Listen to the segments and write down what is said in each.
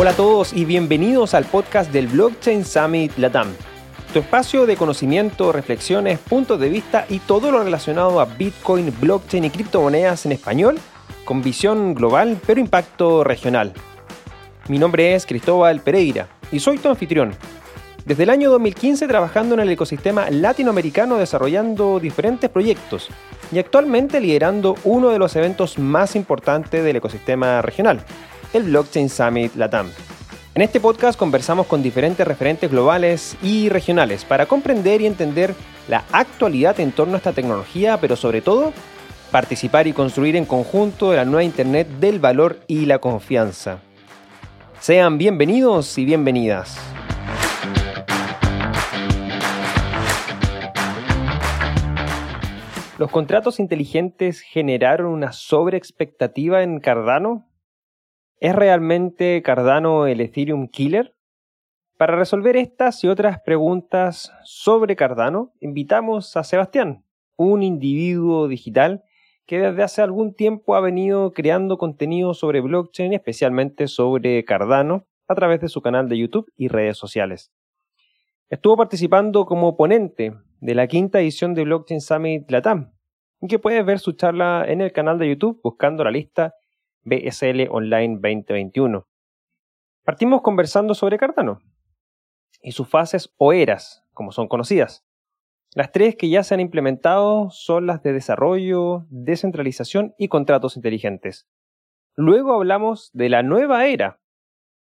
Hola a todos y bienvenidos al podcast del Blockchain Summit Latam, tu espacio de conocimiento, reflexiones, puntos de vista y todo lo relacionado a Bitcoin, blockchain y criptomonedas en español, con visión global pero impacto regional. Mi nombre es Cristóbal Pereira y soy tu anfitrión. Desde el año 2015 trabajando en el ecosistema latinoamericano desarrollando diferentes proyectos y actualmente liderando uno de los eventos más importantes del ecosistema regional, el Blockchain Summit Latam. En este podcast conversamos con diferentes referentes globales y regionales para comprender y entender la actualidad en torno a esta tecnología, pero sobre todo participar y construir en conjunto la nueva Internet del valor y la confianza. Sean bienvenidos y bienvenidas. ¿Los contratos inteligentes generaron una sobreexpectativa en Cardano? ¿Es realmente Cardano el Ethereum Killer? Para resolver estas y otras preguntas sobre Cardano, invitamos a Sebastián, un individuo digital que desde hace algún tiempo ha venido creando contenido sobre blockchain, especialmente sobre Cardano, a través de su canal de YouTube y redes sociales. Estuvo participando como ponente de la quinta edición de Blockchain Summit Latam, que puedes ver su charla en el canal de YouTube buscando la lista BSL Online 2021. Partimos conversando sobre Cardano y sus fases o eras, como son conocidas. Las tres que ya se han implementado son las de desarrollo, descentralización y contratos inteligentes. Luego hablamos de la nueva era,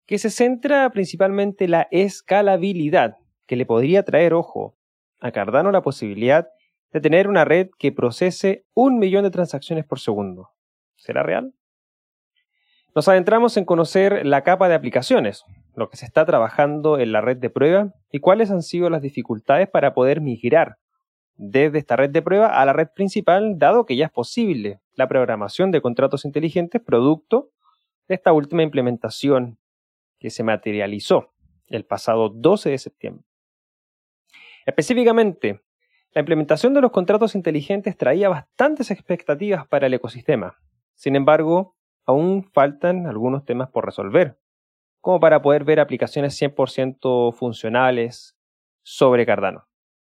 que se centra principalmente en la escalabilidad, que le podría traer, ojo, a Cardano la posibilidad de tener una red que procese un millón de transacciones por segundo. ¿Será real? Nos adentramos en conocer la capa de aplicaciones, lo que se está trabajando en la red de prueba y cuáles han sido las dificultades para poder migrar desde esta red de prueba a la red principal, dado que ya es posible la programación de contratos inteligentes producto de esta última implementación que se materializó el pasado 12 de septiembre. Específicamente, la implementación de los contratos inteligentes traía bastantes expectativas para el ecosistema. Sin embargo, aún faltan algunos temas por resolver, como para poder ver aplicaciones 100% funcionales sobre Cardano.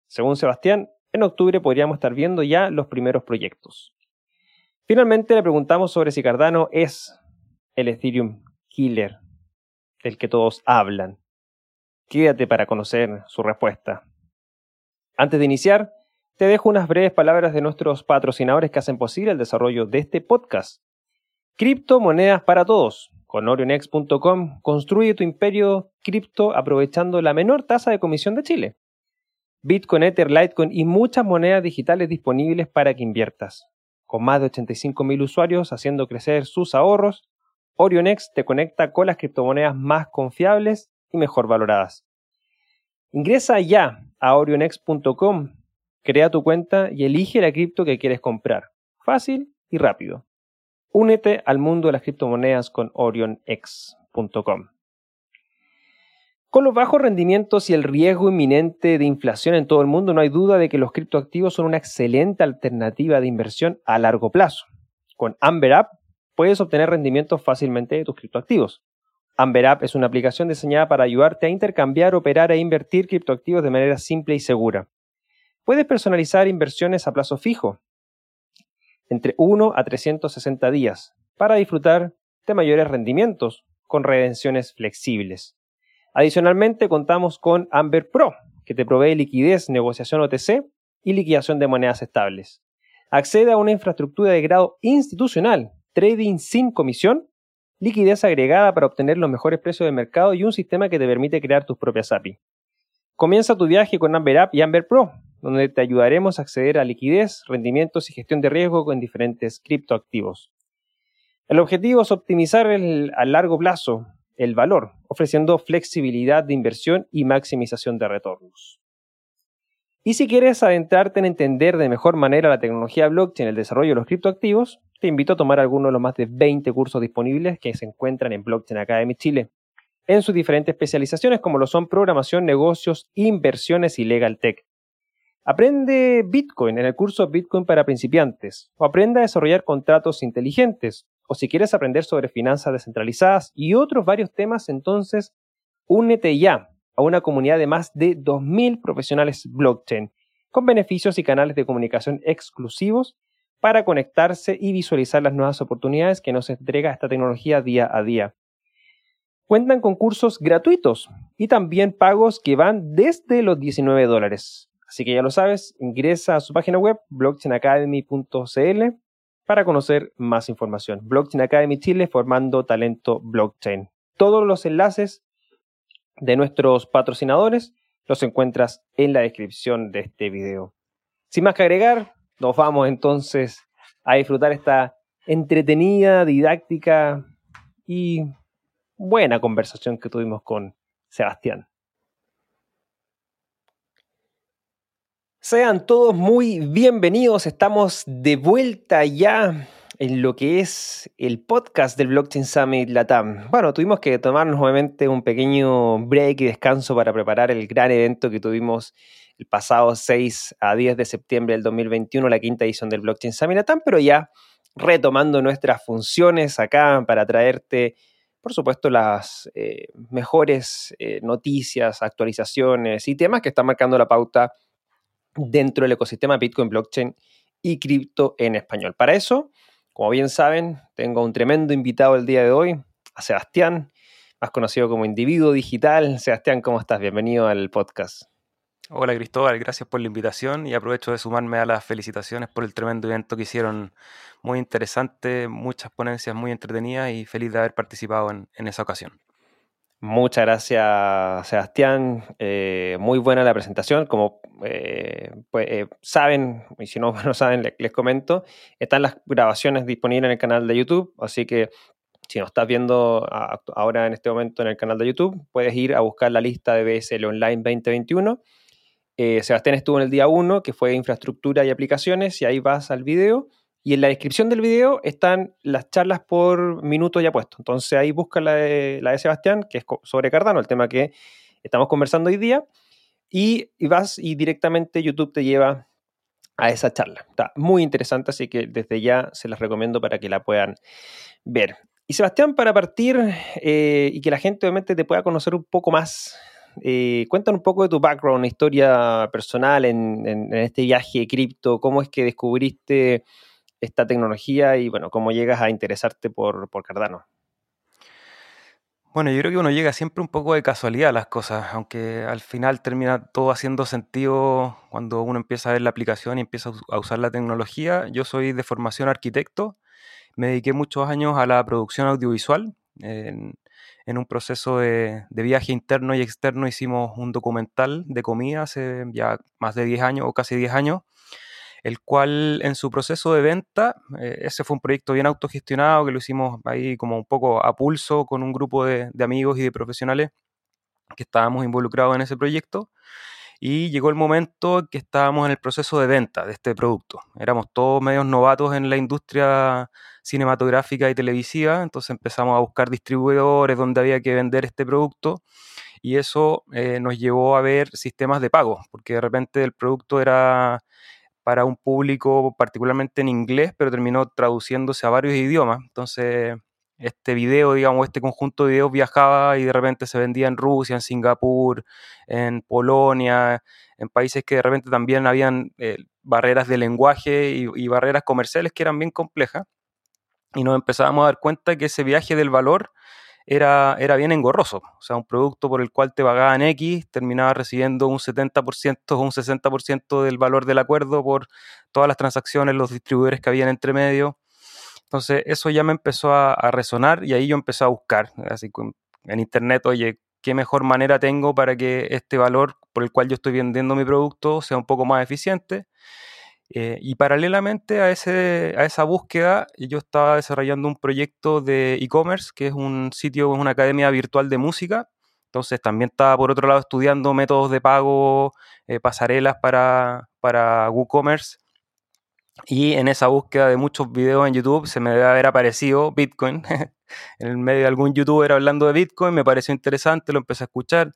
Según Sebastián, en octubre podríamos estar viendo ya los primeros proyectos. Finalmente le preguntamos sobre si Cardano es el Ethereum Killer del que todos hablan. Quédate para conocer su respuesta. Antes de iniciar, te dejo unas breves palabras de nuestros patrocinadores que hacen posible el desarrollo de este podcast. Criptomonedas para todos. Con orionex.com construye tu imperio cripto aprovechando la menor tasa de comisión de Chile. Bitcoin, Ether, Litecoin y muchas monedas digitales disponibles para que inviertas. Con más de 85.000 usuarios haciendo crecer sus ahorros, Orionex te conecta con las criptomonedas más confiables y mejor valoradas. Ingresa ya a orionex.com, crea tu cuenta y elige la cripto que quieres comprar. Fácil y rápido. Únete al mundo de las criptomonedas con orionx.com. Con los bajos rendimientos y el riesgo inminente de inflación en todo el mundo, no hay duda de que los criptoactivos son una excelente alternativa de inversión a largo plazo. Con Amber App puedes obtener rendimientos fácilmente de tus criptoactivos. Amber App es una aplicación diseñada para ayudarte a intercambiar, operar e invertir criptoactivos de manera simple y segura. Puedes personalizar inversiones a plazo fijo, entre 1 a 360 días para disfrutar de mayores rendimientos con redenciones flexibles. Adicionalmente contamos con Amber Pro, que te provee liquidez, negociación OTC y liquidación de monedas estables. Accede a una infraestructura de grado institucional, trading sin comisión, liquidez agregada para obtener los mejores precios de mercado y un sistema que te permite crear tus propias API. Comienza tu viaje con Amber App y Amber Pro, donde te ayudaremos a acceder a liquidez, rendimientos y gestión de riesgo con diferentes criptoactivos. El objetivo es optimizar a largo plazo el valor, ofreciendo flexibilidad de inversión y maximización de retornos. Y si quieres adentrarte en entender de mejor manera la tecnología blockchain y el desarrollo de los criptoactivos, te invito a tomar alguno de los más de 20 cursos disponibles que se encuentran en Blockchain Academy Chile, en sus diferentes especializaciones como lo son programación, negocios, inversiones y legal tech. Aprende Bitcoin en el curso Bitcoin para principiantes o aprenda a desarrollar contratos inteligentes o si quieres aprender sobre finanzas descentralizadas y otros varios temas, entonces únete ya a una comunidad de más de 2.000 profesionales blockchain con beneficios y canales de comunicación exclusivos para conectarse y visualizar las nuevas oportunidades que nos entrega esta tecnología día a día. Cuentan con cursos gratuitos y también pagos que van desde los 19 dólares. Así que ya lo sabes, ingresa a su página web blockchainacademy.cl para conocer más información. Blockchain Academy Chile formando talento blockchain. Todos los enlaces de nuestros patrocinadores los encuentras en la descripción de este video. Sin más que agregar, nos vamos entonces a disfrutar esta entretenida, didáctica y buena conversación que tuvimos con Sebastián. Sean todos muy bienvenidos, estamos de vuelta ya en lo que es el podcast del Blockchain Summit Latam. Bueno, tuvimos que tomarnos nuevamente un pequeño break y descanso para preparar el gran evento que tuvimos el pasado 6 a 10 de septiembre del 2021, la quinta edición del Blockchain Summit Latam, pero ya retomando nuestras funciones acá para traerte, por supuesto, las eh, mejores eh, noticias, actualizaciones y temas que están marcando la pauta dentro del ecosistema Bitcoin, blockchain y cripto en español. Para eso, como bien saben, tengo un tremendo invitado el día de hoy, a Sebastián, más conocido como Individuo Digital. Sebastián, ¿cómo estás? Bienvenido al podcast. Hola Cristóbal, gracias por la invitación y aprovecho de sumarme a las felicitaciones por el tremendo evento que hicieron, muy interesante, muchas ponencias muy entretenidas y feliz de haber participado en, esa ocasión. Muchas gracias, Sebastián. Eh, muy buena la presentación. Como eh, pues, eh, saben, y si no saben, les, comento, están las grabaciones disponibles en el canal de YouTube, así que si nos estás viendo ahora en este momento en el canal de YouTube, puedes ir a buscar la lista de BSL Online 2021. Sebastián estuvo en el día 1, que fue infraestructura y aplicaciones, y ahí vas al video y en la descripción del video están las charlas por minuto ya puesto. Entonces ahí busca la de, la de Sebastián, que es sobre Cardano, el tema que estamos conversando hoy día. Y, vas y directamente YouTube te lleva a esa charla. Está muy interesante, así que desde ya se las recomiendo para que la puedan ver. Y Sebastián, para partir eh, y que la gente obviamente te pueda conocer un poco más, eh, cuéntanos un poco de tu background, historia personal en, en este viaje de cripto, cómo es que descubriste esta tecnología y bueno, cómo llegas a interesarte por, Cardano. Bueno, yo creo que uno llega siempre un poco de casualidad a las cosas, aunque al final termina todo haciendo sentido cuando uno empieza a ver la aplicación y empieza a usar la tecnología. Yo soy de formación arquitecto, me dediqué muchos años a la producción audiovisual. En, un proceso de, de, viaje interno y externo hicimos un documental de comida hace ya más de 10 años o casi 10 años el cual en su proceso de venta, eh, ese fue un proyecto bien autogestionado que lo hicimos ahí como un poco a pulso con un grupo de, amigos y de profesionales que estábamos involucrados en ese proyecto. Y llegó el momento que estábamos en el proceso de venta de este producto. Éramos todos medios novatos en la industria cinematográfica y televisiva, entonces empezamos a buscar distribuidores donde había que vender este producto y eso eh, nos llevó a ver sistemas de pago, porque de repente el producto era para un público particularmente en inglés, pero terminó traduciéndose a varios idiomas. Entonces, este video, digamos, este conjunto de videos viajaba y de repente se vendía en Rusia, en Singapur, en Polonia, en países que de repente también habían eh, barreras de lenguaje y, y, barreras comerciales que eran bien complejas. Y nos empezábamos a dar cuenta que ese viaje del valor era, era bien engorroso. O sea, un producto por el cual te pagaban X terminaba recibiendo un 70% o un 60% del valor del acuerdo por todas las transacciones, los distribuidores que habían entre medio. Entonces, eso ya me empezó a, resonar y ahí yo empecé a buscar, así en internet, oye, ¿qué mejor manera tengo para que este valor por el cual yo estoy vendiendo mi producto sea un poco más eficiente? Eh, y paralelamente a, ese, a esa búsqueda, yo estaba desarrollando un proyecto de e-commerce, que es un sitio, una academia virtual de música. Entonces también estaba por otro lado estudiando métodos de pago, eh, pasarelas para, para WooCommerce. Y en esa búsqueda de muchos videos en YouTube se me debe haber aparecido Bitcoin. en el medio de algún youtuber hablando de Bitcoin, me pareció interesante, lo empecé a escuchar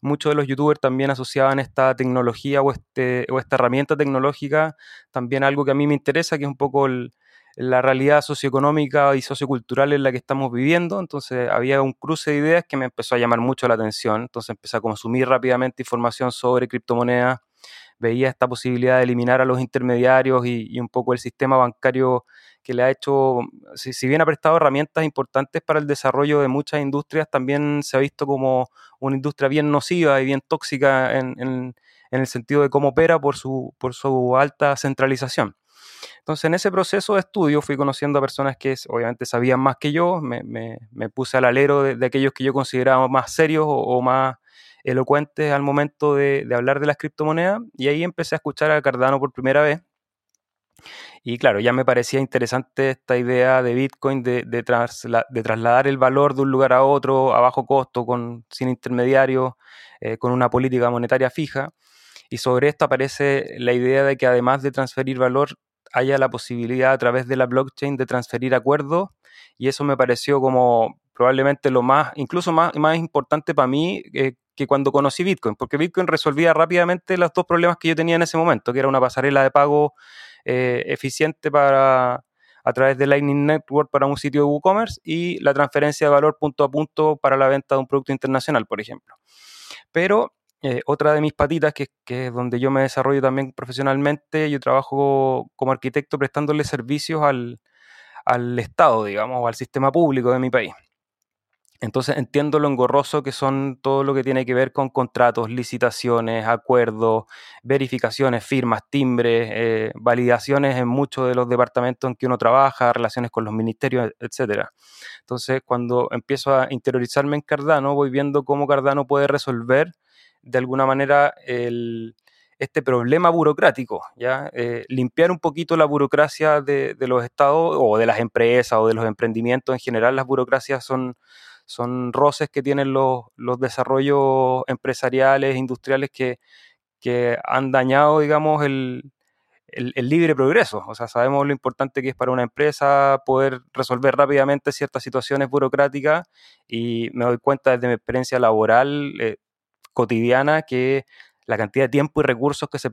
muchos de los youtubers también asociaban esta tecnología o, este, o esta herramienta tecnológica también algo que a mí me interesa, que es un poco la realidad socioeconómica y sociocultural en la que estamos viviendo. Entonces había un cruce de ideas que me empezó a llamar mucho la atención. Entonces empecé a consumir rápidamente información sobre criptomonedas. Veía esta posibilidad de eliminar a los intermediarios y, un poco el sistema bancario que le ha hecho, si, bien ha prestado herramientas importantes para el desarrollo de muchas industrias, también se ha visto como una industria bien nociva y bien tóxica en, el sentido de cómo opera por su, por su alta centralización. Entonces, en ese proceso de estudio fui conociendo a personas que obviamente sabían más que yo, me, puse al alero de, aquellos que yo consideraba más serios o, más elocuentes al momento de, hablar de las criptomonedas, y ahí empecé a escuchar a Cardano por primera vez. Y claro, ya me parecía interesante esta idea de Bitcoin de, de, trasladar el valor de un lugar a otro a bajo costo, con, sin intermediarios, eh, con una política monetaria fija. Y sobre esto aparece la idea de que además de transferir valor, haya la posibilidad a través de la blockchain de transferir acuerdos. Y eso me pareció como probablemente lo más, incluso más, más importante para mí eh, que cuando conocí Bitcoin, porque Bitcoin resolvía rápidamente los dos problemas que yo tenía en ese momento, que era una pasarela de pago eh, eficiente para a través de Lightning Network para un sitio de WooCommerce y la transferencia de valor punto a punto para la venta de un producto internacional, por ejemplo. Pero eh, otra de mis patitas, que, es donde yo me desarrollo también profesionalmente, yo trabajo como arquitecto prestándole servicios al, al Estado, digamos, o al sistema público de mi país. Entonces entiendo lo engorroso que son todo lo que tiene que ver con contratos, licitaciones, acuerdos, verificaciones, firmas, timbres, eh, validaciones en muchos de los departamentos en que uno trabaja, relaciones con los ministerios, etc. Entonces, cuando empiezo a interiorizarme en Cardano, voy viendo cómo Cardano puede resolver de alguna manera este problema burocrático, ¿ya? Eh, limpiar un poquito la burocracia de, los estados o de las empresas o de los emprendimientos en general. Las burocracias son, son roces que tienen los, desarrollos empresariales, industriales que, han dañado, digamos, el, el, libre progreso. O sea, sabemos lo importante que es para una empresa poder resolver rápidamente ciertas situaciones burocráticas y me doy cuenta desde mi experiencia laboral, eh, cotidiana que la cantidad de tiempo y recursos que se,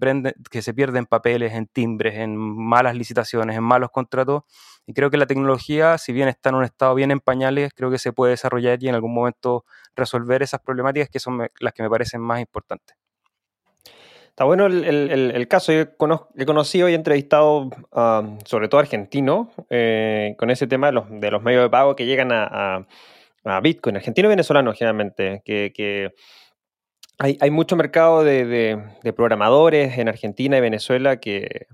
que se pierden en papeles, en timbres, en malas licitaciones, en malos contratos. Y creo que la tecnología, si bien está en un estado bien en pañales, creo que se puede desarrollar y en algún momento resolver esas problemáticas que son las que me parecen más importantes. Está bueno el, caso. Yo he conocido y entrevistado, sobre todo argentinos, eh, con ese tema de los, medios de pago que llegan a, Bitcoin, argentino y venezolano generalmente, que hay, mucho mercado de, programadores en Argentina y Venezuela que,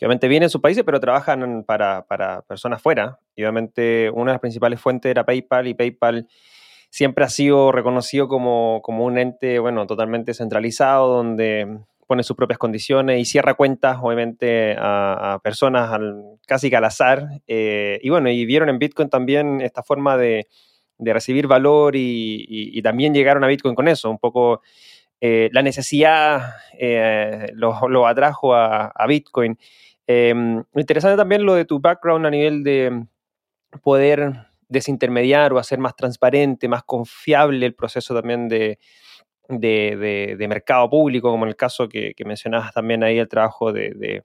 obviamente vienen de sus países, pero trabajan para, personas fuera. Y obviamente una de las principales fuentes era PayPal y PayPal siempre ha sido reconocido como, un ente, bueno, totalmente centralizado, donde pone sus propias condiciones y cierra cuentas, obviamente, a, personas casi que al azar. Eh, y bueno, y vieron en Bitcoin también esta forma de, de recibir valor y, también llegaron a Bitcoin con eso. Un poco eh, la necesidad eh, lo, atrajo a, Bitcoin. Em, interesante también lo de tu background a nivel de poder desintermediar o hacer más transparente, más confiable el proceso también de, de, mercado público, como en el caso que, mencionabas también ahí, el trabajo de,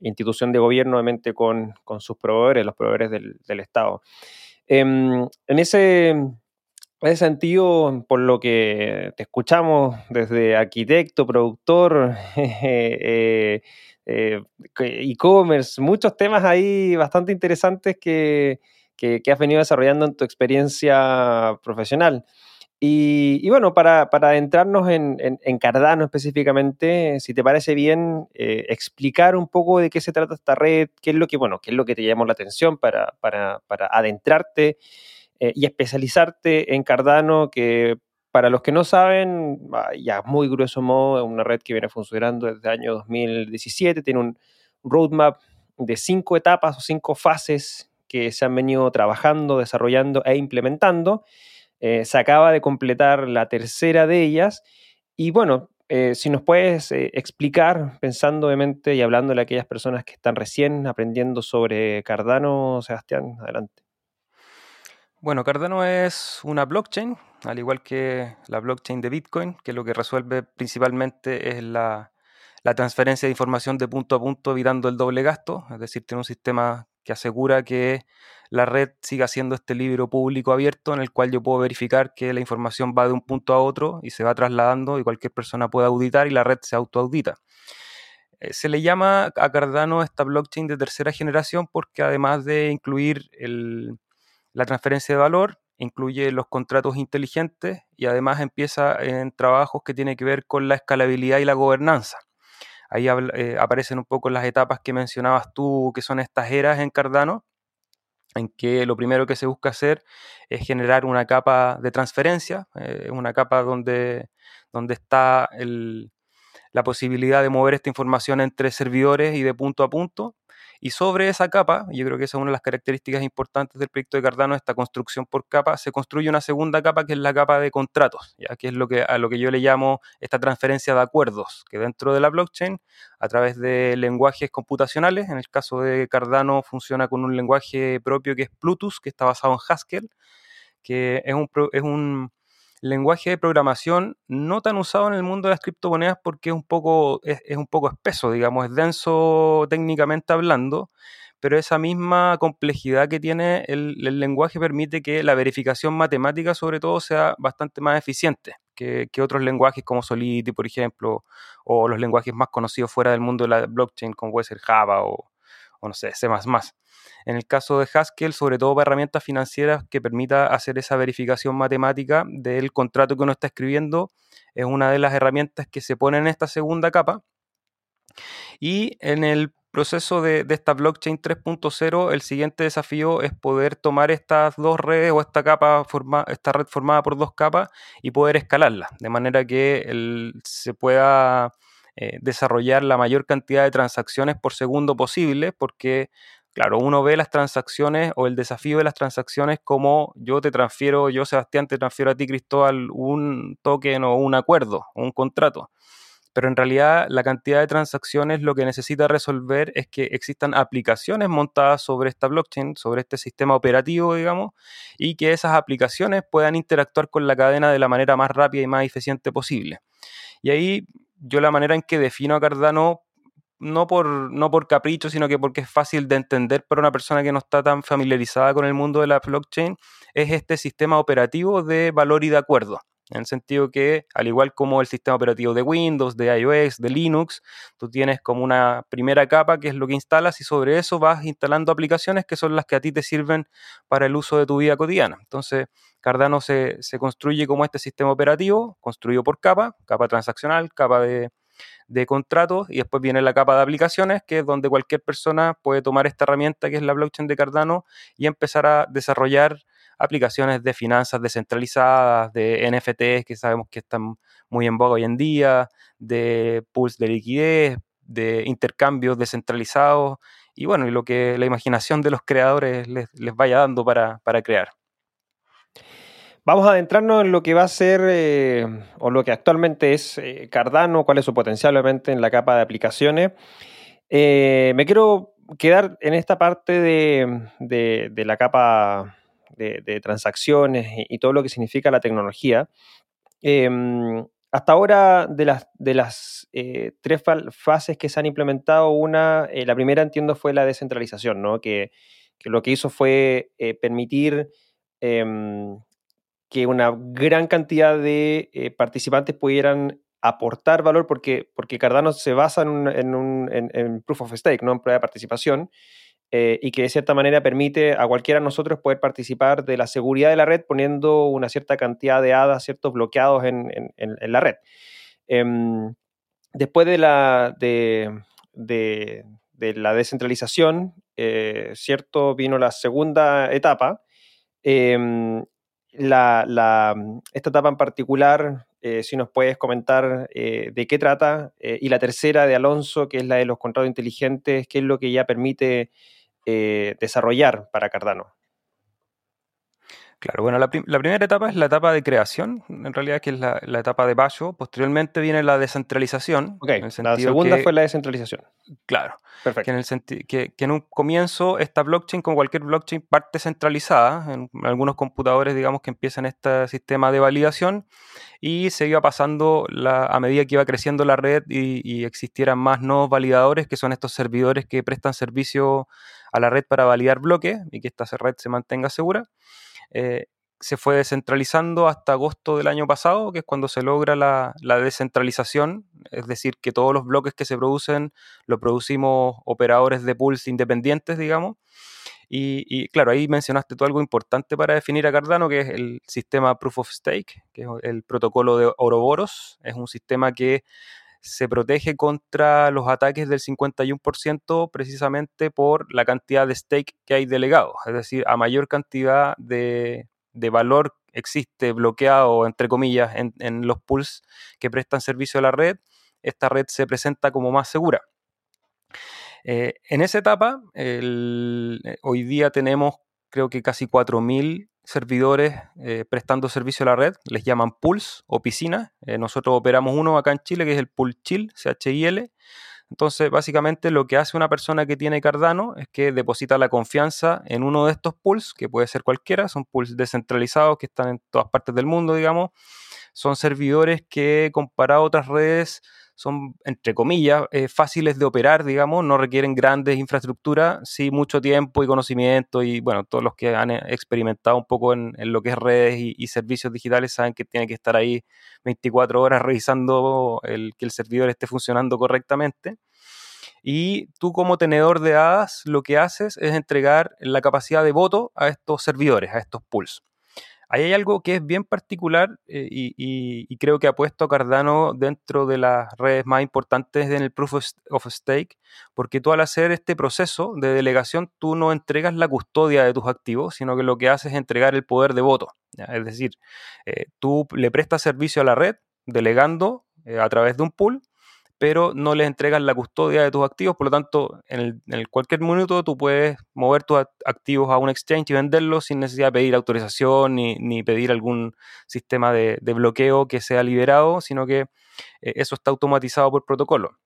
institución de gobierno, obviamente, con, sus proveedores, los proveedores del, del Estado. Em, en, ese, sentido, por lo que te escuchamos desde arquitecto, productor, eh, eh, e-commerce, muchos temas ahí bastante interesantes que, que, has venido desarrollando en tu experiencia profesional. Y, bueno, para, adentrarnos en, Cardano específicamente, si te parece bien, eh, explicar un poco de qué se trata esta red, qué es lo que, bueno, qué es lo que te llamó la atención para, adentrarte eh, y especializarte en Cardano, que para los que no saben, ya muy grueso modo, es una red que viene funcionando desde el año 2017, tiene un roadmap de cinco etapas o cinco fases que se han venido trabajando, desarrollando e implementando. Eh, se acaba de completar la tercera de ellas. Y bueno, eh, si nos puedes eh, explicar, pensando obviamente y hablándole a aquellas personas que están recién aprendiendo sobre Cardano, Sebastián, adelante. Bueno, Cardano es una blockchain, al igual que la blockchain de Bitcoin, que lo que resuelve principalmente es la, la transferencia de información de punto a punto evitando el doble gasto, es decir, tiene un sistema que asegura que la red siga siendo este libro público abierto en el cual yo puedo verificar que la información va de un punto a otro y se va trasladando y cualquier persona puede auditar y la red se autoaudita. Eh, se le llama a Cardano esta blockchain de tercera generación porque además de incluir la transferencia de valor, incluye los contratos inteligentes y además empieza en trabajos que tienen que ver con la escalabilidad y la gobernanza. Ahí eh, aparecen un poco las etapas que mencionabas tú, que son estas eras en Cardano, en que lo primero que se busca hacer es generar una capa de transferencia, eh, una capa donde, donde está la posibilidad de mover esta información entre servidores y de punto a punto. Y sobre esa capa, yo creo que esa es una de las características importantes del proyecto de Cardano, esta construcción por capa, se construye una segunda capa que es la capa de contratos, ya que es lo que, a lo que yo le llamo esta transferencia de acuerdos, que dentro de la blockchain, a través de lenguajes computacionales, en el caso de Cardano funciona con un lenguaje propio que es Plutus, que está basado en Haskell, que es un, es un lenguaje de programación no tan usado en el mundo de las criptomonedas porque es un poco, es, un poco espeso, digamos, es denso técnicamente hablando, pero esa misma complejidad que tiene el, lenguaje permite que la verificación matemática, sobre todo, sea bastante más eficiente que, otros lenguajes como Solidity, por ejemplo, o los lenguajes más conocidos fuera del mundo de la blockchain, como puede Java o, o no sé, C++. En el caso de Haskell, sobre todo para herramientas financieras que permita hacer esa verificación matemática del contrato que uno está escribiendo, es una de las herramientas que se pone en esta segunda capa. Y en el proceso de, esta blockchain 3.0, el siguiente desafío es poder tomar estas dos redes o esta capa esta red formada por dos capas y poder escalarla, de manera que se pueda eh, desarrollar la mayor cantidad de transacciones por segundo posible, porque Claro, uno ve las transacciones o el desafío de las transacciones como yo te transfiero, yo Sebastián te transfiero a ti Cristóbal un token o un acuerdo, un contrato. Pero en realidad la cantidad de transacciones lo que necesita resolver es que existan aplicaciones montadas sobre esta blockchain, sobre este sistema operativo, digamos, y que esas aplicaciones puedan interactuar con la cadena de la manera más rápida y más eficiente posible. Y ahí yo la manera en que defino a Cardano no por, no por capricho, sino que porque es fácil de entender para una persona que no está tan familiarizada con el mundo de la blockchain, es este sistema operativo de valor y de acuerdo. En el sentido que, al igual como el sistema operativo de Windows, de iOS, de Linux, tú tienes como una primera capa que es lo que instalas y sobre eso vas instalando aplicaciones que son las que a ti te sirven para el uso de tu vida cotidiana. Entonces, Cardano se, se construye como este sistema operativo, construido por capa, capa transaccional, capa de, de contratos y después viene la capa de aplicaciones, que es donde cualquier persona puede tomar esta herramienta que es la blockchain de Cardano y empezar a desarrollar aplicaciones de finanzas descentralizadas, de NFTs que sabemos que están muy en boga hoy en día, de pools de liquidez, de intercambios descentralizados y bueno, y lo que la imaginación de los creadores les, vaya dando para crear. Vamos a adentrarnos en lo que va a ser, eh, o lo que actualmente es eh, Cardano, cuál es su potencial, obviamente, en la capa de aplicaciones. Eh, me quiero quedar en esta parte de, la capa de, transacciones y, todo lo que significa la tecnología. Em, hasta ahora, de las, de las tres fases que se han implementado, una, la primera entiendo fue la descentralización, ¿no? que, lo que hizo fue permitir em, que una gran cantidad de eh, participantes pudieran aportar valor porque, porque Cardano se basa en, un, en, proof of stake, ¿no? en prueba de participación, eh, y que de cierta manera permite a cualquiera de nosotros poder participar de la seguridad de la red poniendo una cierta cantidad de hadas, ciertos bloqueados en, la red. Em, después de la, de, de, la descentralización, eh, ¿cierto? Vino la segunda etapa, em, la, mm, esta etapa en particular, eh, si nos puedes comentar eh, de qué trata, eh, y la tercera de Alonso, que es la de los contratos inteligentes, qué es lo que ya permite desarrollar para Cardano. Claro, bueno, la, primera etapa es la etapa de creación, en realidad que es la, etapa de Bayo. Posteriormente viene la descentralización. Ok, la segunda fue la descentralización. Claro, Perfecto. Que, en el que, que, en un comienzo esta blockchain, como cualquier blockchain, parte centralizada, en algunos computadores, digamos, que empiezan este sistema de validación y se iba pasando la, a medida que iba creciendo la red y, y existieran más nuevos validadores, que son estos servidores que prestan servicio a la red para validar bloques y que esta red se mantenga segura. Eh, se fue descentralizando hasta agosto del año pasado, que es cuando se logra la, descentralización, es decir, que todos los bloques que se producen los producimos operadores de pools independientes, digamos. Y, claro, ahí mencionaste tú algo importante para definir a Cardano, que es el sistema Proof of Stake, que es el protocolo de Ouroboros. Es un sistema que se protege contra los ataques del 51% precisamente por la cantidad de stake que hay delegado. Es decir, a mayor cantidad de, valor existe bloqueado, entre comillas, en, los pools que prestan servicio a la red, esta red se presenta como más segura. Eh, en esa etapa, eh, hoy día tenemos creo que casi 4.000 servidores eh, prestando servicio a la red, les llaman pools o piscinas. Eh, nosotros operamos uno acá en Chile que es el pool chill, CHIL. Entonces, básicamente lo que hace una persona que tiene Cardano es que deposita la confianza en uno de estos pools, que puede ser cualquiera, son pools descentralizados que están en todas partes del mundo, digamos. Son servidores que, comparado a otras redes, son, entre comillas, eh, fáciles de operar, digamos, no requieren grandes infraestructuras, sí mucho tiempo y conocimiento y, bueno, todos los que han eh, experimentado un poco en, lo que es redes y, servicios digitales saben que tiene que estar ahí 24 horas revisando el, que el servidor esté funcionando correctamente. Y tú como tenedor de hadas lo que haces es entregar la capacidad de voto a estos servidores, a estos pools. Ahí hay algo que es bien particular eh, y, creo que ha puesto a Cardano dentro de las redes más importantes en el Proof of Stake, porque tú al hacer este proceso de delegación, tú no entregas la custodia de tus activos, sino que lo que haces es entregar el poder de voto. Es decir, eh, tú le prestas servicio a la red delegando eh, a través de un pool pero no les entregas la custodia de tus activos, por lo tanto, en, el, cualquier minuto tú puedes mover tus activos a un exchange y venderlos sin necesidad de pedir autorización ni, pedir algún sistema de, bloqueo que sea liberado, sino que eh, eso está automatizado por protocolo.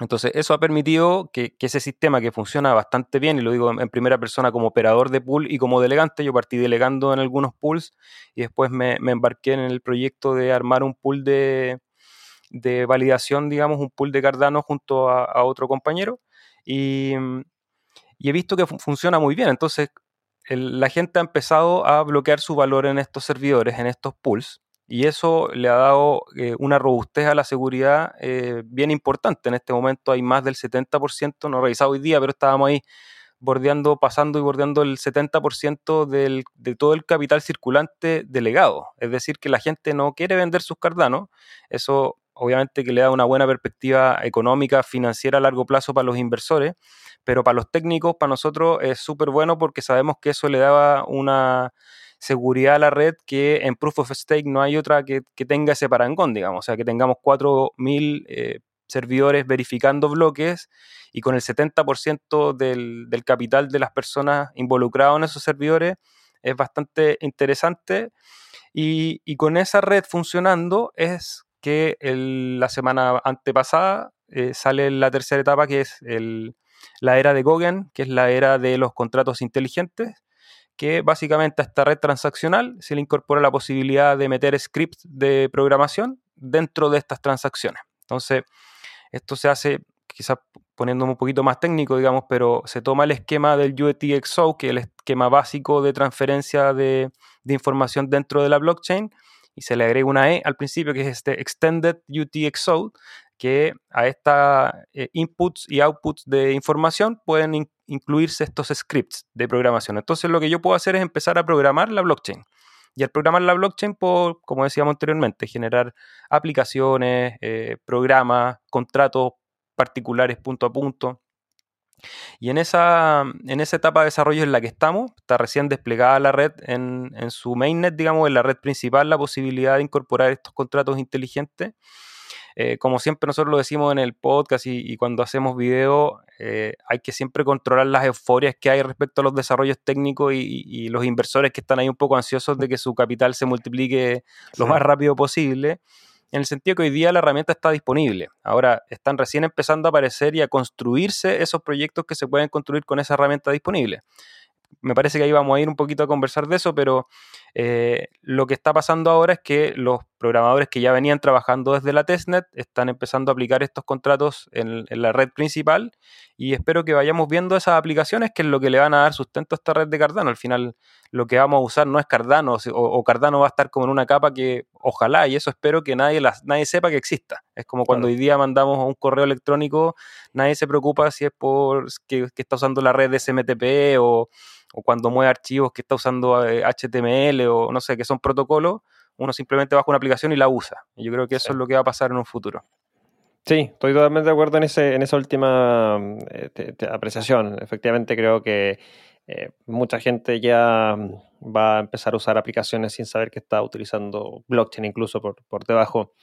Entonces, eso ha permitido que, ese sistema que funciona bastante bien, y lo digo en, primera persona como operador de pool y como delegante, yo partí delegando en algunos pools y después me embarqué en el proyecto de armar un pool de, de validación, digamos, un pool de Cardano junto a, otro compañero y, he visto que funciona muy bien. Entonces, la gente ha empezado a bloquear su valor en estos servidores, en estos pools, y eso le ha dado eh, una robustez a la seguridad eh, bien importante. En este momento hay más del 70%, no revisado hoy día, pero estábamos ahí bordeando, pasando y bordeando el 70% del, de todo el capital circulante delegado. Es decir, que la gente no quiere vender sus Cardano. Eso obviamente que le da una buena perspectiva económica, financiera a largo plazo para los inversores, pero para los técnicos, para nosotros es súper bueno porque sabemos que eso le daba una seguridad a la red que en Proof of Stake no hay otra que, tenga ese parangón, digamos, o sea, que tengamos 4.000 eh, servidores verificando bloques y con el 70% del, del capital de las personas involucradas en esos servidores es bastante interesante. Y, y, con esa red funcionando es que la semana antepasada eh, sale la tercera etapa, que es la era de Goguen, que es la era de los contratos inteligentes, que básicamente a esta red transaccional se le incorpora la posibilidad de meter scripts de programación dentro de estas transacciones. Entonces, esto se hace, quizás poniéndome un poquito más técnico, digamos, pero se toma el esquema del UTXO, que es el esquema básico de transferencia de información dentro de la blockchain, y se le agrega una E al principio que es este Extended UTXO, que a estos eh, inputs y outputs de información pueden incluirse estos scripts de programación. Entonces lo que yo puedo hacer es empezar a programar la blockchain. Y al programar la blockchain puedo, como decíamos anteriormente, generar aplicaciones, eh, programas, contratos particulares punto a punto. Y en esa, en esa etapa de desarrollo en la que estamos, está recién desplegada la red en, en su mainnet, digamos, en la red principal, la posibilidad de incorporar estos contratos inteligentes. eh, como siempre nosotros lo decimos en el podcast y, cuando hacemos video, eh, hay que siempre controlar las euforias que hay respecto a los desarrollos técnicos y, los inversores que están ahí un poco ansiosos de que su capital se multiplique lo más rápido posible en el sentido que hoy día la herramienta está disponible. Ahora están recién empezando a aparecer y a construirse esos proyectos que se pueden construir con esa herramienta disponible me parece que ahí vamos a ir un poquito a conversar de eso, pero eh, lo que está pasando ahora es que los programadores que ya venían trabajando desde la testnet están empezando a aplicar estos contratos en, la red principal y espero que vayamos viendo esas aplicaciones que es lo que le van a dar sustento a esta red de Cardano. Al final lo que vamos a usar no es Cardano o, Cardano va a estar como en una capa que ojalá y eso espero que nadie, nadie sepa que exista. Es como cuando hoy día mandamos un correo electrónico, nadie se preocupa si es por que, que está usando la red de SMTP o o cuando mueve archivos que está usando HTML o no sé, que son protocolos, uno simplemente baja una aplicación y la usa. Y yo creo que eso es lo que va a pasar en un futuro. Sí, estoy totalmente de acuerdo en, ese, en esa última eh, apreciación. Efectivamente, creo que eh, mucha gente ya va a empezar a usar aplicaciones sin saber que está utilizando blockchain incluso por, por debajo.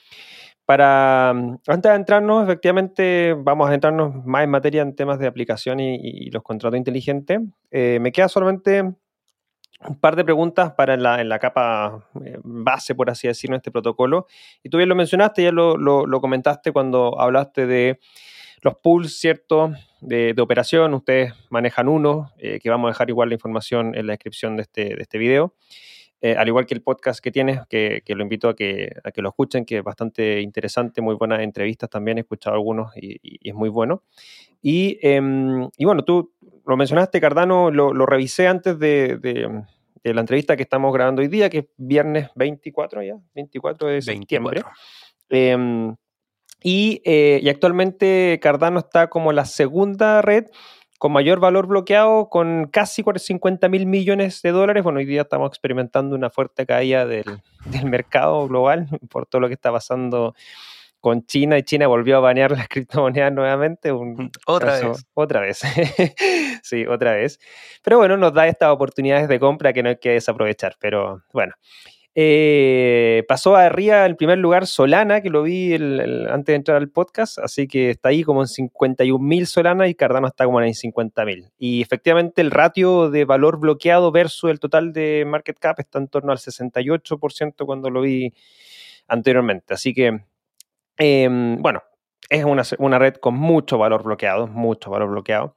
Para, antes de entrarnos, efectivamente, vamos a entrarnos más en materia en temas de aplicación y, los contratos inteligentes. Eh, me queda solamente un par de preguntas para la, en la capa eh, base, por así decirlo, en este protocolo. Y tú bien lo mencionaste, ya lo, lo, comentaste cuando hablaste de los pools, ¿cierto? De, de operación, ustedes manejan uno, eh, que vamos a dejar igual la información en la descripción de este, de este video. Eh, al igual que el podcast que tienes, que, lo invito a que, a que, lo escuchen, que es bastante interesante, muy buenas entrevistas también, he escuchado algunos y, es muy bueno. Y, em, y, bueno, tú lo mencionaste, Cardano, lo, lo revisé antes de, de, la entrevista que estamos grabando hoy día, que es viernes 24 ya, 24 de septiembre. Em, y, eh, y actualmente Cardano está como la segunda red con mayor valor bloqueado, con casi 50 mil millones de dólares. Bueno, hoy día estamos experimentando una fuerte caída del, mercado global por todo lo que está pasando con China y China volvió a banear las criptomonedas nuevamente. otra vez. Otra vez. sí, otra vez. Pero bueno, nos da estas oportunidades de compra que no hay que desaprovechar. Pero bueno, eh, pasó a arriba en primer lugar Solana, que lo vi antes de entrar al podcast, así que está ahí como en 51 mil Solana y Cardano está como en 50 mil. Y efectivamente el ratio de valor bloqueado versus el total de market cap está en torno al 68% cuando lo vi anteriormente. Así que, em, bueno, es una, una red con mucho valor bloqueado, mucho valor bloqueado.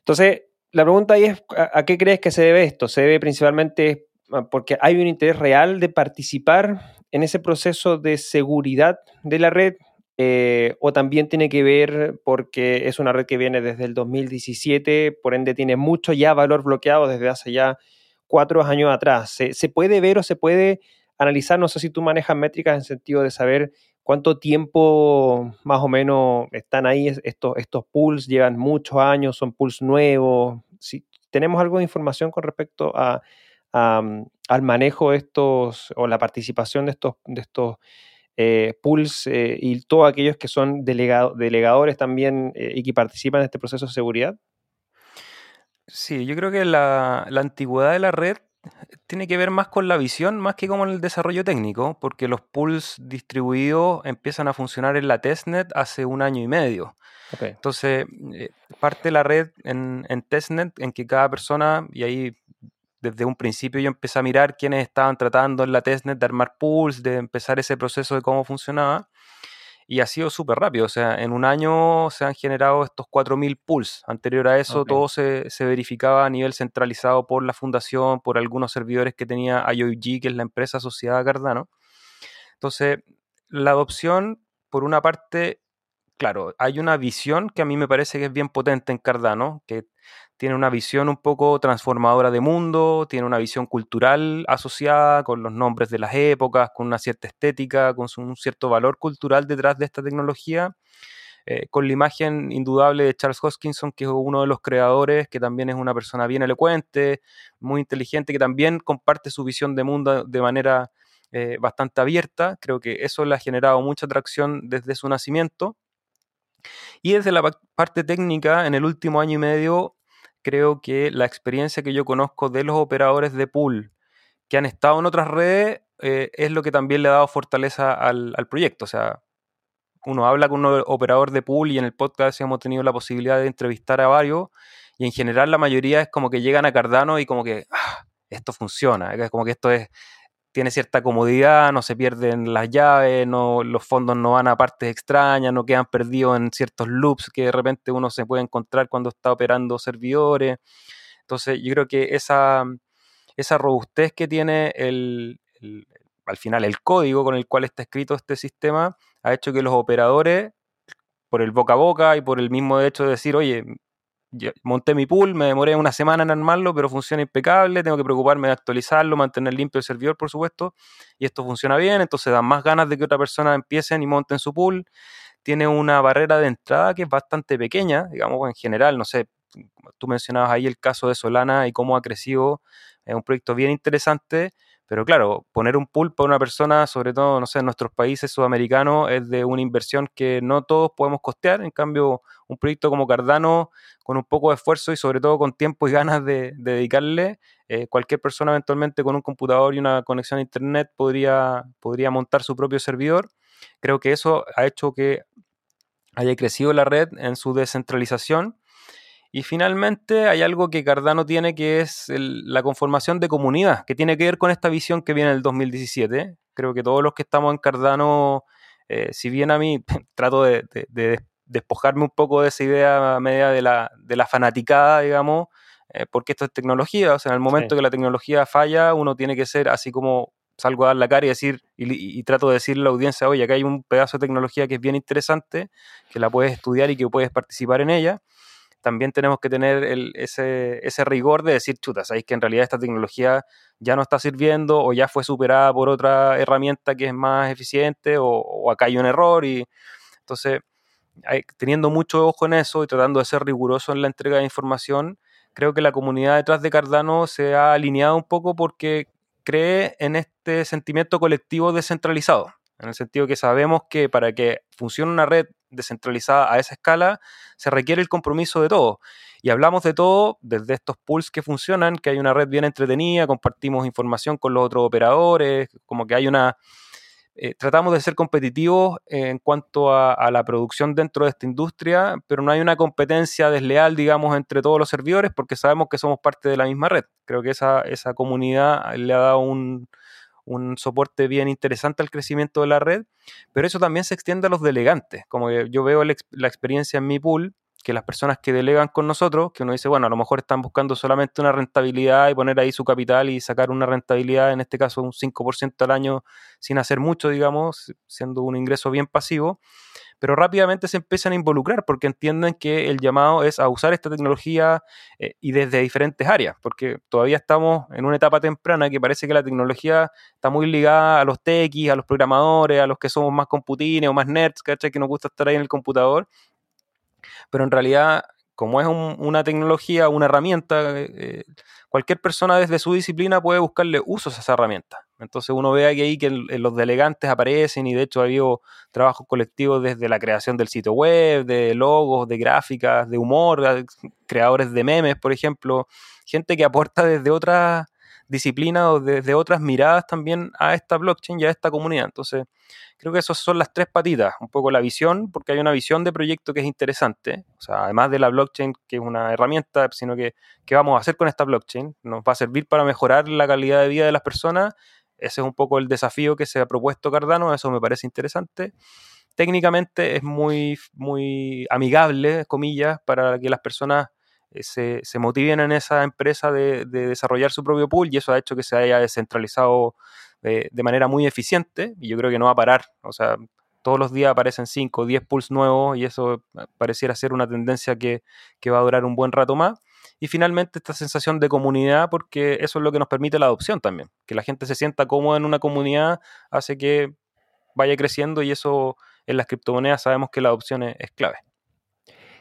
Entonces, la pregunta ahí es, ¿a qué crees que se debe esto? Se debe principalmente porque hay un interés real de participar en ese proceso de seguridad de la red eh, o también tiene que ver porque es una red que viene desde el 2017, por ende tiene mucho ya valor bloqueado desde hace ya cuatro años atrás. Se, puede ver o se puede analizar, no sé si tú manejas métricas en sentido de saber cuánto tiempo más o menos están ahí estos, estos pools, llevan muchos años, son pools nuevos. Si tenemos algo de información con respecto a al manejo de estos o la participación de estos, de estos eh, pools eh, y todos aquellos que son delegadores también eh, y que participan en este proceso de seguridad? Sí, yo creo que la, antigüedad de la red tiene que ver más con la visión, más que con el desarrollo técnico, porque los pools distribuidos empiezan a funcionar en la testnet hace un año y medio. Entonces, parte la red en, en, testnet en que cada persona, y ahí desde un principio yo empecé a mirar quiénes estaban tratando en la testnet de armar pools, de empezar ese proceso de cómo funcionaba. Y ha sido súper rápido, o sea, en un año se han generado estos 4.000 pools. Anterior a eso, todo se, verificaba a nivel centralizado por la fundación, por algunos servidores que tenía IOG, que es la empresa asociada a Cardano. Entonces, la adopción, por una parte, claro, hay una visión que a mí me parece que es bien potente en Cardano, que tiene una visión un poco transformadora de mundo, tiene una visión cultural asociada con los nombres de las épocas, con una cierta estética, con un cierto valor cultural detrás de esta tecnología, eh, con la imagen indudable de Charles Hoskinson, que es uno de los creadores, que también es una persona bien elocuente, muy inteligente, que también comparte su visión de mundo de manera eh, bastante abierta. Creo que eso le ha generado mucha atracción desde su nacimiento. Y desde la parte técnica, en el último año y medio creo que la experiencia que yo conozco de los operadores de pool que han estado en otras redes eh, es lo que también le ha dado fortaleza al, proyecto. O sea, uno habla con un operador de pool y en el podcast hemos tenido la posibilidad de entrevistar a varios y en general la mayoría es como que llegan a Cardano y como que ah, esto funciona, es como que esto es tiene cierta comodidad, no se pierden las llaves, no, los fondos no van a partes extrañas, no quedan perdidos en ciertos loops que de repente uno se puede encontrar cuando está operando servidores. Entonces yo creo que esa, esa robustez que tiene el, al final el código con el cual está escrito este sistema ha hecho que los operadores, por el boca a boca y por el mismo hecho de decir, oye, monté mi pool, me demoré una semana en armarlo, pero funciona impecable, tengo que preocuparme de actualizarlo, mantener limpio el servidor, por supuesto, y esto funciona bien, entonces dan más ganas de que otra persona empiecen y monten su pool. Tiene una barrera de entrada que es bastante pequeña, digamos, en general, no sé, tú mencionabas ahí el caso de Solana y cómo ha crecido, es un proyecto bien interesante, pero claro, poner un pool para una persona, sobre todo, no sé, en nuestros países sudamericanos, es de una inversión que no todos podemos costear. En cambio, un proyecto como Cardano, con un poco de esfuerzo y sobre todo con tiempo y ganas de, dedicarle, eh, cualquier persona eventualmente con un computador y una conexión a Internet podría, podría montar su propio servidor. Creo que eso ha hecho que haya crecido la red en su descentralización y finalmente hay algo que Cardano tiene que es la conformación de comunidad, que tiene que ver con esta visión que viene en el 2017. Creo que todos los que estamos en Cardano, eh, si bien a mí trato de, despojarme un poco de esa idea media de la, de la fanaticada, digamos, eh, porque esto es tecnología, o sea, en el momento que la tecnología falla, uno tiene que ser así como salgo a dar la cara y decir, y, y, trato de decirle a la audiencia, oye, acá hay un pedazo de tecnología que es bien interesante, que la puedes estudiar y que puedes participar en ella también tenemos que tener ese, ese, rigor de decir, chuta, sabéis que en realidad esta tecnología ya no está sirviendo o ya fue superada por otra herramienta que es más eficiente o, acá hay un error y entonces teniendo mucho ojo en eso y tratando de ser riguroso en la entrega de información, creo que la comunidad detrás de Cardano se ha alineado un poco porque cree en este sentimiento colectivo descentralizado en el sentido que sabemos que para que funcione una red descentralizada a esa escala, se requiere el compromiso de todos. Y hablamos de todo desde estos pools que funcionan, que hay una red bien entretenida, compartimos información con los otros operadores, como que hay una... Eh, tratamos de ser competitivos en cuanto a, la producción dentro de esta industria, pero no hay una competencia desleal, digamos, entre todos los servidores, porque sabemos que somos parte de la misma red. Creo que esa, esa comunidad le ha dado un, un soporte bien interesante al crecimiento de la red, pero eso también se extiende a los delegantes. Como yo veo la, experiencia en mi pool, que las personas que delegan con nosotros, que uno dice, bueno, a lo mejor están buscando solamente una rentabilidad y poner ahí su capital y sacar una rentabilidad, en este caso un 5% al año, sin hacer mucho, digamos, siendo un ingreso bien pasivo pero rápidamente se empiezan a involucrar porque entienden que el llamado es a usar esta tecnología eh, y desde diferentes áreas, porque todavía estamos en una etapa temprana que parece que la tecnología está muy ligada a los techies, a los programadores, a los que somos más computines o más nerds, ¿cachai? Que nos gusta estar ahí en el computador, pero en realidad como es una tecnología, una herramienta, eh, cualquier persona desde su disciplina puede buscarle usos a esa herramienta. Entonces uno ve aquí que los delegantes aparecen y de hecho ha habido trabajos colectivos desde la creación del sitio web, de logos, de gráficas, de humor, creadores de memes, por ejemplo, gente que aporta desde otras disciplinas o desde otras miradas también a esta blockchain y a esta comunidad. Entonces creo que esas son las tres patitas, un poco la visión, porque hay una visión de proyecto que es interesante, además de la blockchain, que es una herramienta, sino que qué vamos a hacer con esta blockchain, nos va a servir para mejorar la calidad de vida de las personas ese es un poco el desafío que se ha propuesto Cardano, eso me parece interesante. Técnicamente es muy, muy amigable, comillas, para que las personas eh, se, motiven en esa empresa de, desarrollar su propio pool y eso ha hecho que se haya descentralizado de, manera muy eficiente y yo creo que no va a parar. O sea, todos los días aparecen 5 o 10 pools nuevos y eso pareciera ser una tendencia que, que va a durar un buen rato más. Y finalmente esta sensación de comunidad, porque eso es lo que nos permite la adopción también. Que la gente se sienta cómoda en una comunidad hace que vaya creciendo y eso en las criptomonedas sabemos que la adopción es, clave.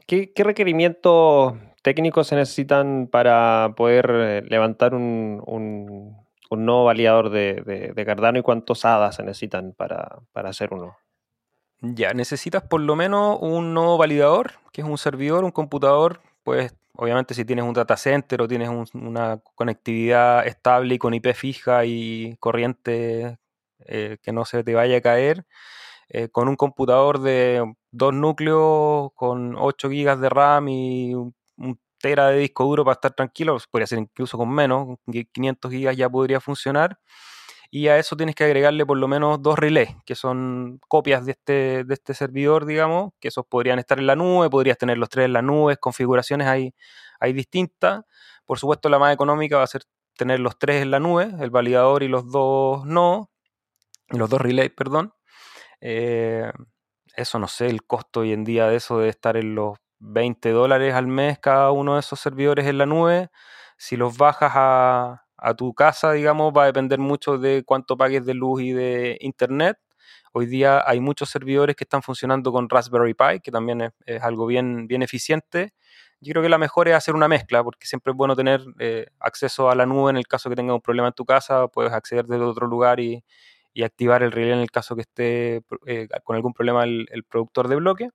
¿Qué, requerimientos técnicos se necesitan para poder eh, levantar un, un, nuevo validador de, Cardano y cuántos hadas se necesitan para, hacer uno? Ya, necesitas por lo menos un nodo validador, que es un servidor, un computador, pues obviamente si tienes un data center o tienes una conectividad estable y con IP fija y corriente eh, que no se te vaya a caer, eh, con un computador de dos núcleos, con 8 GB de RAM y un, tera de disco duro para estar tranquilo, podría ser incluso con menos, 500 GB ya podría funcionar. Y a eso tienes que agregarle por lo menos dos relés, que son copias de este, de este servidor, digamos, que esos podrían estar en la nube, podrías tener los tres en la nube, configuraciones hay, hay distintas. Por supuesto, la más económica va a ser tener los tres en la nube, el validador y los dos no, los dos relays, perdón. Eh, eso no sé, el costo hoy en día de eso debe estar en los 20 dólares al mes cada uno de esos servidores en la nube. Si los bajas a, tu casa, digamos, va a depender mucho de cuánto pagues de luz y de internet. Hoy día hay muchos servidores que están funcionando con Raspberry Pi, que también es, algo bien, bien eficiente. Yo creo que la mejor es hacer una mezcla, porque siempre es bueno tener eh, acceso a la nube en el caso que tengas un problema en tu casa, puedes acceder desde otro lugar y, activar el relé en el caso que esté eh, con algún problema el, productor de bloque.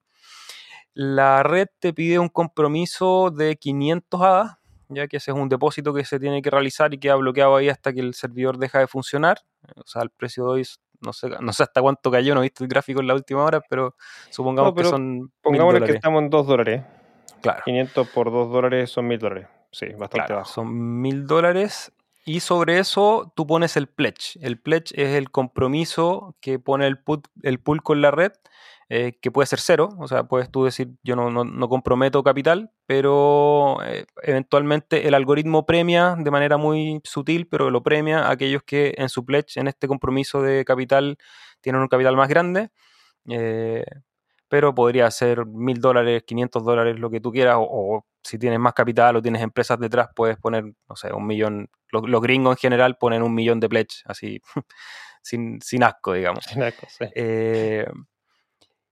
La red te pide un compromiso de 500 ADA, ya que ese es un depósito que se tiene que realizar y queda bloqueado ahí hasta que el servidor deja de funcionar. O sea, el precio de hoy no sé, no sé hasta cuánto cayó, no he visto el gráfico en la última hora, pero supongamos que son. Pongámosle que estamos en 2 dólares. Claro. 500 por 2 dólares son 1000 dólares. Sí, bastante bajo. Son 1000 dólares y sobre eso tú pones el pledge. El pledge es el compromiso que pone el, el pool con la red, eh, que puede ser cero. O sea, puedes tú decir, yo no, no, comprometo capital, pero eh, eventualmente el algoritmo premia de manera muy sutil, pero lo premia a aquellos que en su pledge, en este compromiso de capital, tienen un capital más grande. Eh, pero podría ser mil dólares, 500 dólares, lo que tú quieras, o, si tienes más capital o tienes empresas detrás, puedes poner, no sé, un millón. Los, gringos en general ponen un millón de pledge, así, sin, sin, asco, digamos. Sin asco, sí. Eh,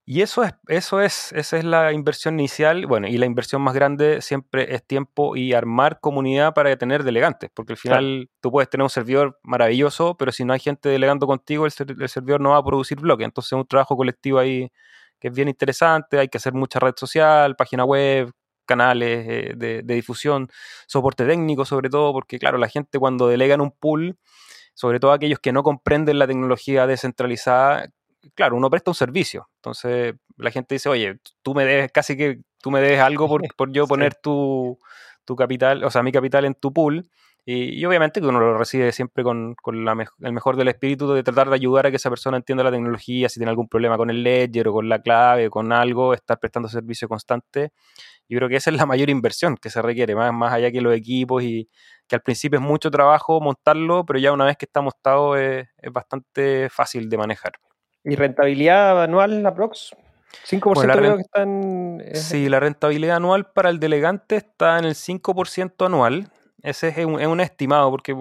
y eso es, eso es, esa es la inversión inicial, bueno, y la inversión más grande siempre es tiempo y armar comunidad para tener delegantes, porque al final tú puedes tener un servidor maravilloso, pero si no hay gente delegando contigo, el, el servidor no va a producir bloque, entonces es un trabajo colectivo ahí que es bien interesante, hay que hacer mucha red social, página web, canales eh, de, difusión, soporte técnico sobre todo, porque claro, la gente cuando delega en un pool, sobre todo aquellos que no comprenden la tecnología descentralizada, claro, uno presta un servicio. Entonces la gente dice, oye, tú me debes, casi que tú me debes algo por, yo poner tu, tu, capital, o sea, mi capital en tu pool. Y, obviamente que uno lo recibe siempre con, el mejor del espíritu de tratar de ayudar a que esa persona entienda la tecnología, si tiene algún problema con el ledger o con la clave o con algo, estar prestando servicio constante. Yo creo que esa es la mayor inversión que se requiere, más, más allá que los equipos y que al principio es mucho trabajo montarlo, pero ya una vez que está montado es, bastante fácil de manejar. ¿Y rentabilidad anual, aprox? 5% creo que están... Sí, la rentabilidad anual para el delegante está en el 5% anual ese es un, estimado porque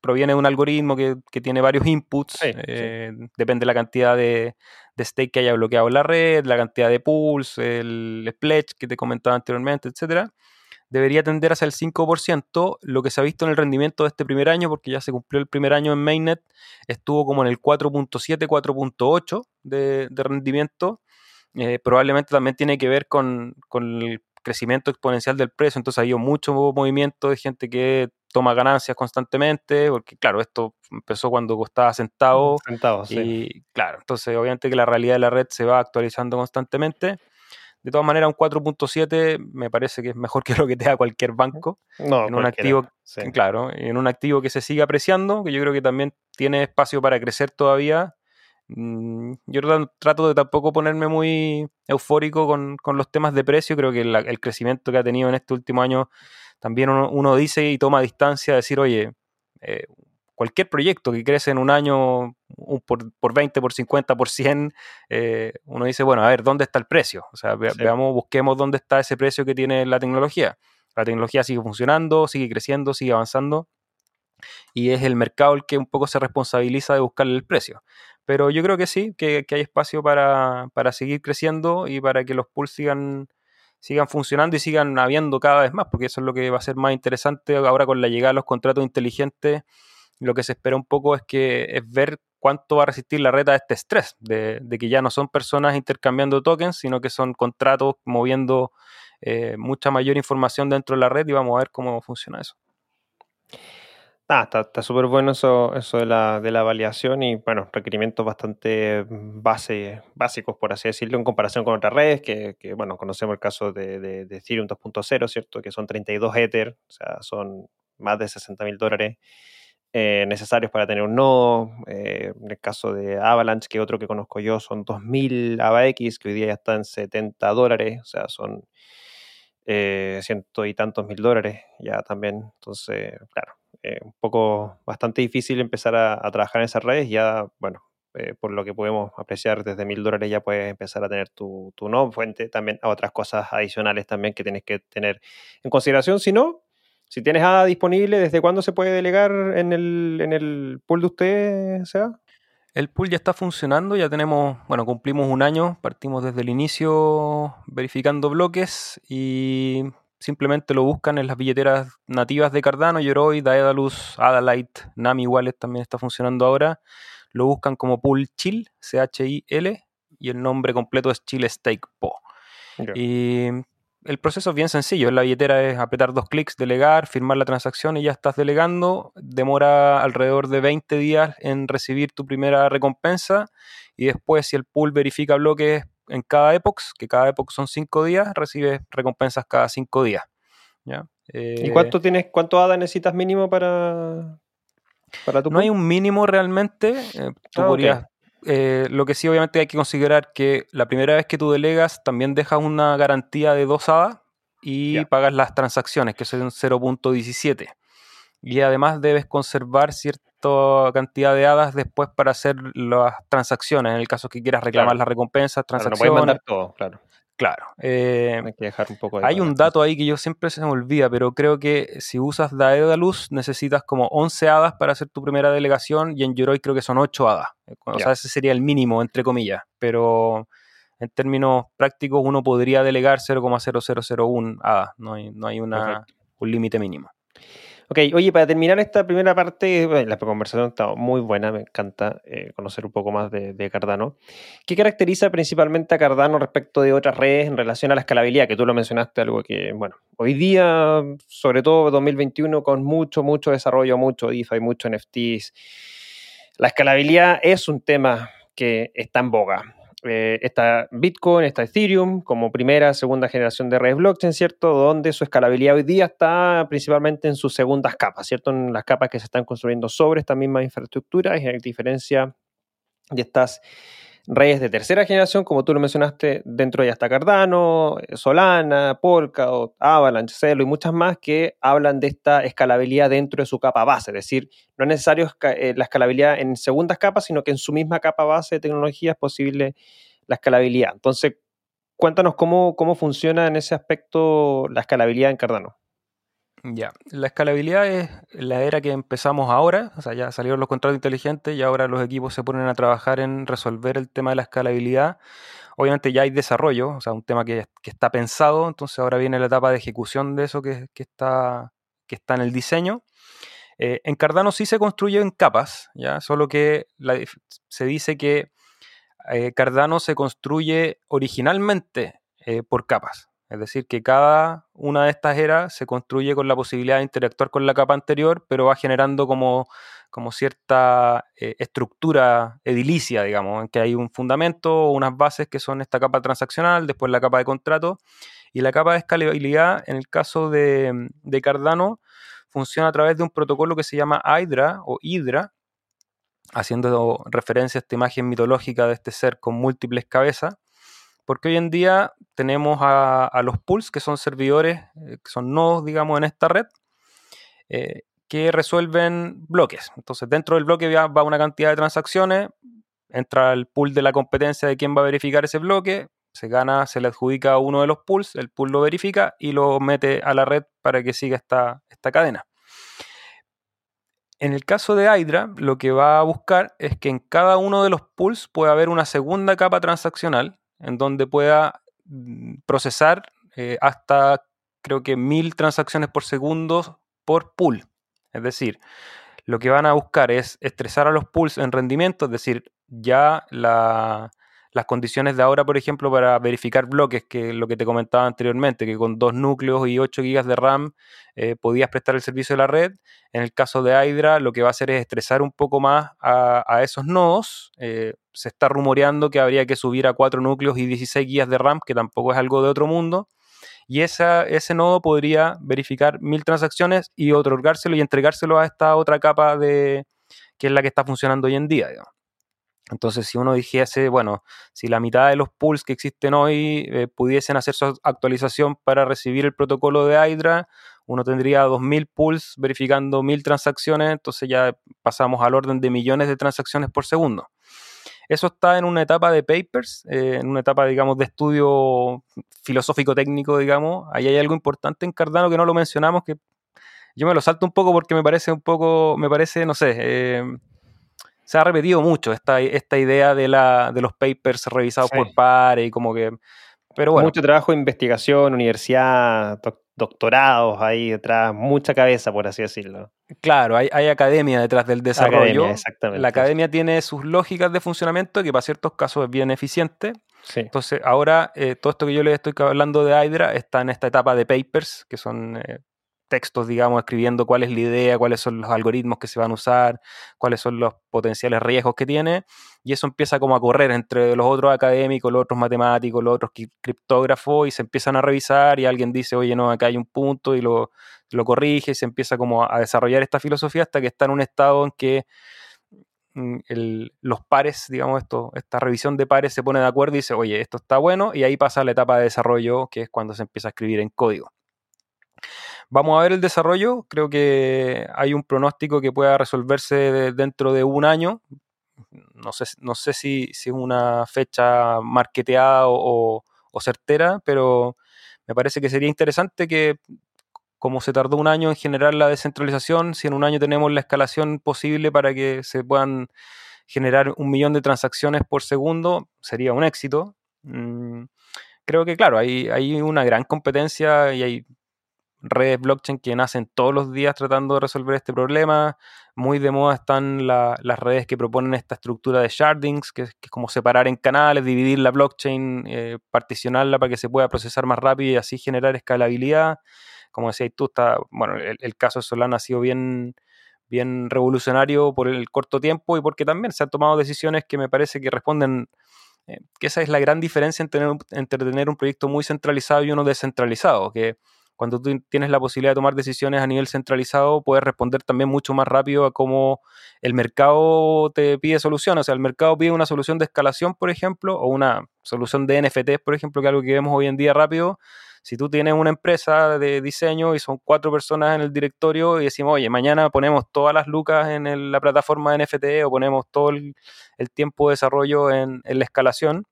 proviene de un algoritmo que, tiene varios inputs. Eh, depende de la cantidad de, stake que haya bloqueado la red, la cantidad de pools, el pledge que te comentaba anteriormente, etc. Debería tender hacia el 5%. Lo que se ha visto en el rendimiento de este primer año, porque ya se cumplió el primer año en Mainnet, estuvo como en el 4.7, 4.8 de, rendimiento. Eh, probablemente también tiene que ver con, con el crecimiento exponencial del precio, entonces ha habido mucho movimiento de gente que toma ganancias constantemente, porque claro, esto empezó cuando costaba centavo. y claro, entonces obviamente que la realidad de la red se va actualizando constantemente. De todas maneras, un 4.7 me parece que es mejor que lo que te da cualquier banco. No, en un activo, claro, en un activo que se sigue apreciando, que yo creo que también tiene espacio para crecer todavía yo trato de tampoco ponerme muy eufórico con, los temas de precio. Creo que el crecimiento que ha tenido en este último año también uno, dice y toma distancia, decir, oye, eh, cualquier proyecto que crece en un año por, por 20, por 50, por 100, eh, uno dice, bueno, a ver, ¿dónde está el precio? O sea, veamos, busquemos dónde está ese precio que tiene la tecnología. La tecnología sigue funcionando, sigue creciendo, sigue avanzando y es el mercado el que un poco se responsabiliza de buscarle el precio. Pero yo creo que sí, que, hay espacio para, seguir creciendo y para que los pools sigan, sigan funcionando y sigan habiendo cada vez más, porque eso es lo que va a ser más interesante ahora con la llegada de los contratos inteligentes. Lo que se espera un poco es que es ver cuánto va a resistir la red a este estrés, de, que ya no son personas intercambiando tokens, sino que son contratos moviendo eh, mucha mayor información dentro de la red y vamos a ver cómo funciona eso. Ah, está súper bueno eso, eso de la, de la validación y, bueno, requerimientos bastante base, básicos, por así decirlo, en comparación con otras redes, que, que bueno, conocemos el caso de, de, de Ethereum 2.0, ¿cierto? Que son 32 Ether, o sea, son más de 60 mil dólares eh, necesarios para tener un nodo. Eh, en el caso de Avalanche, que otro que conozco yo, son 2.000 AVAX, que hoy día ya están en 70 dólares, o sea, son eh, ciento y tantos mil dólares ya también. Entonces, claro, un poco bastante difícil empezar a, trabajar en esas redes. Ya, bueno, por lo que podemos apreciar, desde mil dólares ya puedes empezar a tener tu, tu nodo fuente. También a otras cosas adicionales también que tienes que tener en consideración. Si no, si tienes ADA disponible, ¿desde cuándo se puede delegar en el, en el pool de usted? El pool ya está funcionando, ya tenemos, bueno, cumplimos un año, partimos desde el inicio verificando bloques y simplemente lo buscan en las billeteras nativas de Cardano, Yoroi, Daedalus, Adalite, Nami Wallet también está funcionando ahora. Lo buscan como pool chill, C-H-I-L, y el nombre completo es Chill Stake Po. Y el proceso es bien sencillo. En la billetera es apretar dos clics, delegar, firmar la transacción y ya estás delegando. Demora alrededor de 20 días en recibir tu primera recompensa. Y después, si el pool verifica bloques en cada epoch, que cada epoch son 5 días, recibes recompensas cada 5 días. ¿Y cuánto tienes, cuánto ADA necesitas mínimo para, para tu No hay un mínimo realmente. Eh, tú ah, podrías eh, lo que sí obviamente hay que considerar que la primera vez que tú delegas también dejas una garantía de 2 ADA y pagas las transacciones, que son 0.17. Y además debes conservar cierta cantidad de hadas después para hacer las transacciones, en el caso que quieras reclamar las recompensas, transacciones. no mandar todo, claro. Claro. Eh, hay que dejar un poco Hay un dato ahí que yo siempre se me olvida, pero creo que si usas Daedalus necesitas como 11 hadas para hacer tu primera delegación y en Yoroi creo que son 8 hadas. Eh, o sea, ese sería el mínimo, entre comillas. Pero en términos prácticos uno podría delegar 0,0001 hadas. No hay, no hay una, un límite mínimo. Ok, oye, para terminar esta primera parte, la conversación está muy buena, me encanta eh, conocer un poco más de, Cardano. ¿Qué caracteriza principalmente a Cardano respecto de otras redes en relación a la escalabilidad? Que tú lo mencionaste, algo que, bueno, hoy día, sobre todo 2021, con mucho, mucho desarrollo, mucho DeFi, mucho NFTs, la escalabilidad es un tema que está en boga. Eh, está Bitcoin, está Ethereum como primera, segunda generación de redes blockchain, ¿cierto? Donde su escalabilidad hoy día está principalmente en sus segundas capas, ¿cierto? En las capas que se están construyendo sobre esta misma infraestructura, y hay diferencia de estas redes de tercera generación, como tú lo mencionaste, dentro de está Cardano, Solana, Polkadot, Avalanche, Celo y muchas más que hablan de esta escalabilidad dentro de su capa base. Es decir, no es necesario eh, la escalabilidad en segundas capas, sino que en su misma capa base de tecnología es posible la escalabilidad. Entonces, cuéntanos cómo, cómo funciona en ese aspecto la escalabilidad en Cardano. Ya, la escalabilidad es la era que empezamos ahora, o sea, ya salieron los contratos inteligentes y ahora los equipos se ponen a trabajar en resolver el tema de la escalabilidad. Obviamente ya hay desarrollo, o sea, un tema que, está pensado, entonces ahora viene la etapa de ejecución de eso que, está, que está en el diseño. Eh, en Cardano sí se construye en capas, ¿ya? solo que se dice que eh, Cardano se construye originalmente eh, por capas. Es decir, que cada una de estas eras se construye con la posibilidad de interactuar con la capa anterior, pero va generando como, como cierta eh, estructura edilicia, digamos, en que hay un fundamento, unas bases que son esta capa transaccional, después la capa de contrato, y la capa de escalabilidad, en el caso de, de Cardano, funciona a través de un protocolo que se llama Hydra o Hydra, haciendo referencia a esta imagen mitológica de este ser con múltiples cabezas porque hoy en día tenemos a, los pools, que son servidores, eh, que son nodos, digamos, en esta red, eh, que resuelven bloques. Entonces, dentro del bloque va una cantidad de transacciones, entra el pool de la competencia de quién va a verificar ese bloque, se gana, se le adjudica a uno de los pools, el pool lo verifica y lo mete a la red para que siga esta, esta cadena. En el caso de Hydra, lo que va a buscar es que en cada uno de los pools pueda haber una segunda capa transaccional en donde pueda mm, procesar eh, hasta creo que mil transacciones por segundo por pool. Es decir, lo que van a buscar es estresar a los pools en rendimiento, es decir, ya la, las condiciones de ahora, por ejemplo, para verificar bloques, que es lo que te comentaba anteriormente, que con dos núcleos y 8 GB de RAM eh, podías prestar el servicio de la red. En el caso de Hydra, lo que va a hacer es estresar un poco más a, esos nodos. Eh, se está rumoreando que habría que subir a 4 núcleos y 16 GB de RAM, que tampoco es algo de otro mundo. Y ese nodo podría verificar mil transacciones y otorgárselo y entregárselo a esta otra capa de que es la que está funcionando hoy en día. Digamos. Entonces, si uno dijese, bueno, si la mitad de los pools que existen hoy eh, pudiesen hacer su actualización para recibir el protocolo de Hydra, uno tendría 2.000 pools verificando 1.000 transacciones, entonces ya pasamos al orden de millones de transacciones por segundo. Eso está en una etapa de papers, eh, en una etapa, digamos, de estudio filosófico-técnico, digamos. Ahí hay algo importante en Cardano que no lo mencionamos, que yo me lo salto un poco porque me parece un poco, me parece, no sé, eh, se ha repetido mucho esta, esta idea de, la, de los papers revisados por pares y como que... Pero bueno. Mucho trabajo de investigación, universidad, doctorados ahí detrás, mucha cabeza, por así decirlo. Claro, hay, academia detrás del desarrollo. La academia tiene sus lógicas de funcionamiento que para ciertos casos es bien eficiente. Entonces, ahora eh, todo esto que yo les estoy hablando de Hydra está en esta etapa de papers, que son eh, textos, digamos, escribiendo cuál es la idea, cuáles son los algoritmos que se van a usar, cuáles son los potenciales riesgos que tiene, y eso empieza como a correr entre los otros académicos, los otros matemáticos, los otros criptógrafos, y se empiezan a revisar y alguien dice, oye, no, acá hay un punto, y lo, lo corrige, y se empieza como a desarrollar esta filosofía hasta que está en un estado en que mm, los pares, digamos, esto, esta revisión de pares se pone de acuerdo y dice, oye, esto está bueno, y ahí pasa la etapa de desarrollo, que es cuando se empieza a escribir en código. Vamos a ver el desarrollo. Creo que hay un pronóstico que pueda resolverse dentro de un año. No sé, no sé si, es una fecha marketeada o, certera, pero me parece que sería interesante que, como se tardó un año en generar la descentralización, si en un año tenemos la escalación posible para que se puedan generar un millón de transacciones por segundo, sería un éxito. Mm, creo que, claro, hay una gran competencia y hay redes blockchain que nacen todos los días tratando de resolver este problema. Muy de moda están las redes que proponen esta estructura de shardings, que, es como separar en canales, dividir la blockchain, eh, particionarla para que se pueda procesar más rápido y así generar escalabilidad. Como decías tú, bueno, el, caso de Solana ha sido bien, bien revolucionario por el corto tiempo y porque también se han tomado decisiones que me parece que responden eh, que esa es la gran diferencia entre tener, entre tener un proyecto muy centralizado y uno descentralizado, que cuando tú tienes la posibilidad de tomar decisiones a nivel centralizado, puedes responder también mucho más rápido a cómo el mercado te pide soluciones. O sea, el mercado pide una solución de escalación, por ejemplo, o una solución de NFT, por ejemplo, que es algo que vemos hoy en día rápido. Si tú tienes una empresa de diseño y son cuatro personas en el directorio y decimos, oye, mañana ponemos todas las lucas en la plataforma de NFT o ponemos todo el, tiempo de desarrollo en, en la escalación,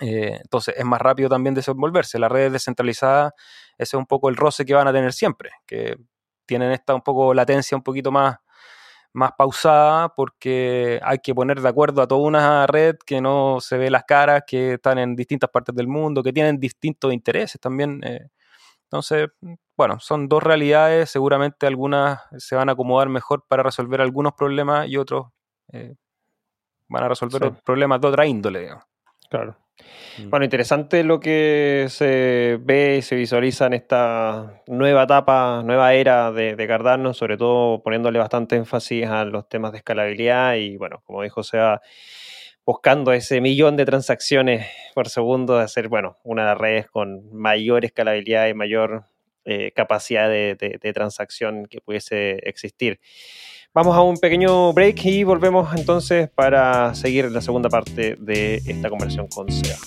eh, entonces es más rápido también desenvolverse. Las redes descentralizadas, ese es un poco el roce que van a tener siempre, que tienen esta un poco latencia un poquito más, más pausada porque hay que poner de acuerdo a toda una red que no se ve las caras, que están en distintas partes del mundo, que tienen distintos intereses también. Eh. entonces, bueno, son dos realidades, seguramente algunas se van a acomodar mejor para resolver algunos problemas y otros eh, van a resolver problemas de otra índole. Digamos. Claro. Mm. Bueno, interesante lo que se ve y se visualiza en esta nueva etapa, nueva era de, Cardano, sobre todo poniéndole bastante énfasis a los temas de escalabilidad y, bueno, como dijo Seba, buscando ese millón de transacciones por segundo de hacer, bueno, una de las redes con mayor escalabilidad y mayor eh, capacidad de transacción que pudiese existir. Vamos a un pequeño break y volvemos entonces para seguir la segunda parte de esta conversación con Seba.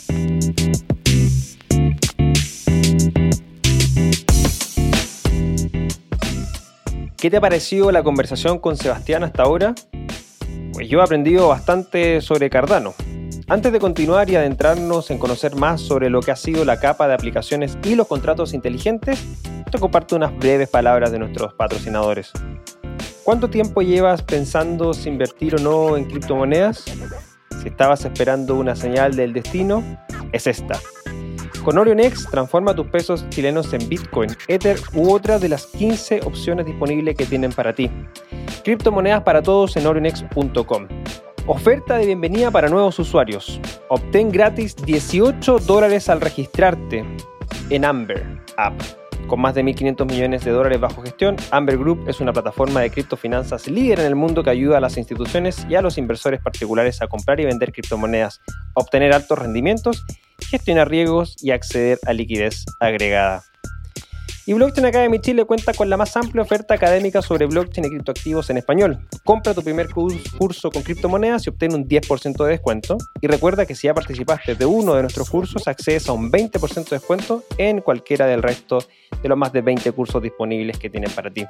¿Qué te ha parecido la conversación con Sebastián hasta ahora? Pues yo he aprendido bastante sobre Cardano. Antes de continuar y adentrarnos en conocer más sobre lo que ha sido la capa de aplicaciones y los contratos inteligentes, te comparto unas breves palabras de nuestros patrocinadores. ¿Cuánto tiempo llevas pensando si invertir o no en criptomonedas? Si estabas esperando una señal del destino, es esta. Con OrionX transforma tus pesos chilenos en Bitcoin, Ether u otra de las 15 opciones disponibles que tienen para ti. Criptomonedas para todos en orionx.com. Oferta de bienvenida para nuevos usuarios. Obtén gratis 18 dólares al registrarte en Amber App. Con más de 1.500 millones de dólares bajo gestión, Amber Group es una plataforma de criptofinanzas líder en el mundo que ayuda a las instituciones y a los inversores particulares a comprar y vender criptomonedas, obtener altos rendimientos, gestionar riesgos y acceder a liquidez agregada. Y Blockchain Academy Chile cuenta con la más amplia oferta académica sobre blockchain y criptoactivos en español. Compra tu primer curso con criptomonedas y obtén un 10% de descuento. Y recuerda que si ya participaste de uno de nuestros cursos, accedes a un 20% de descuento en cualquiera del resto de los más de 20 cursos disponibles que tienen para ti.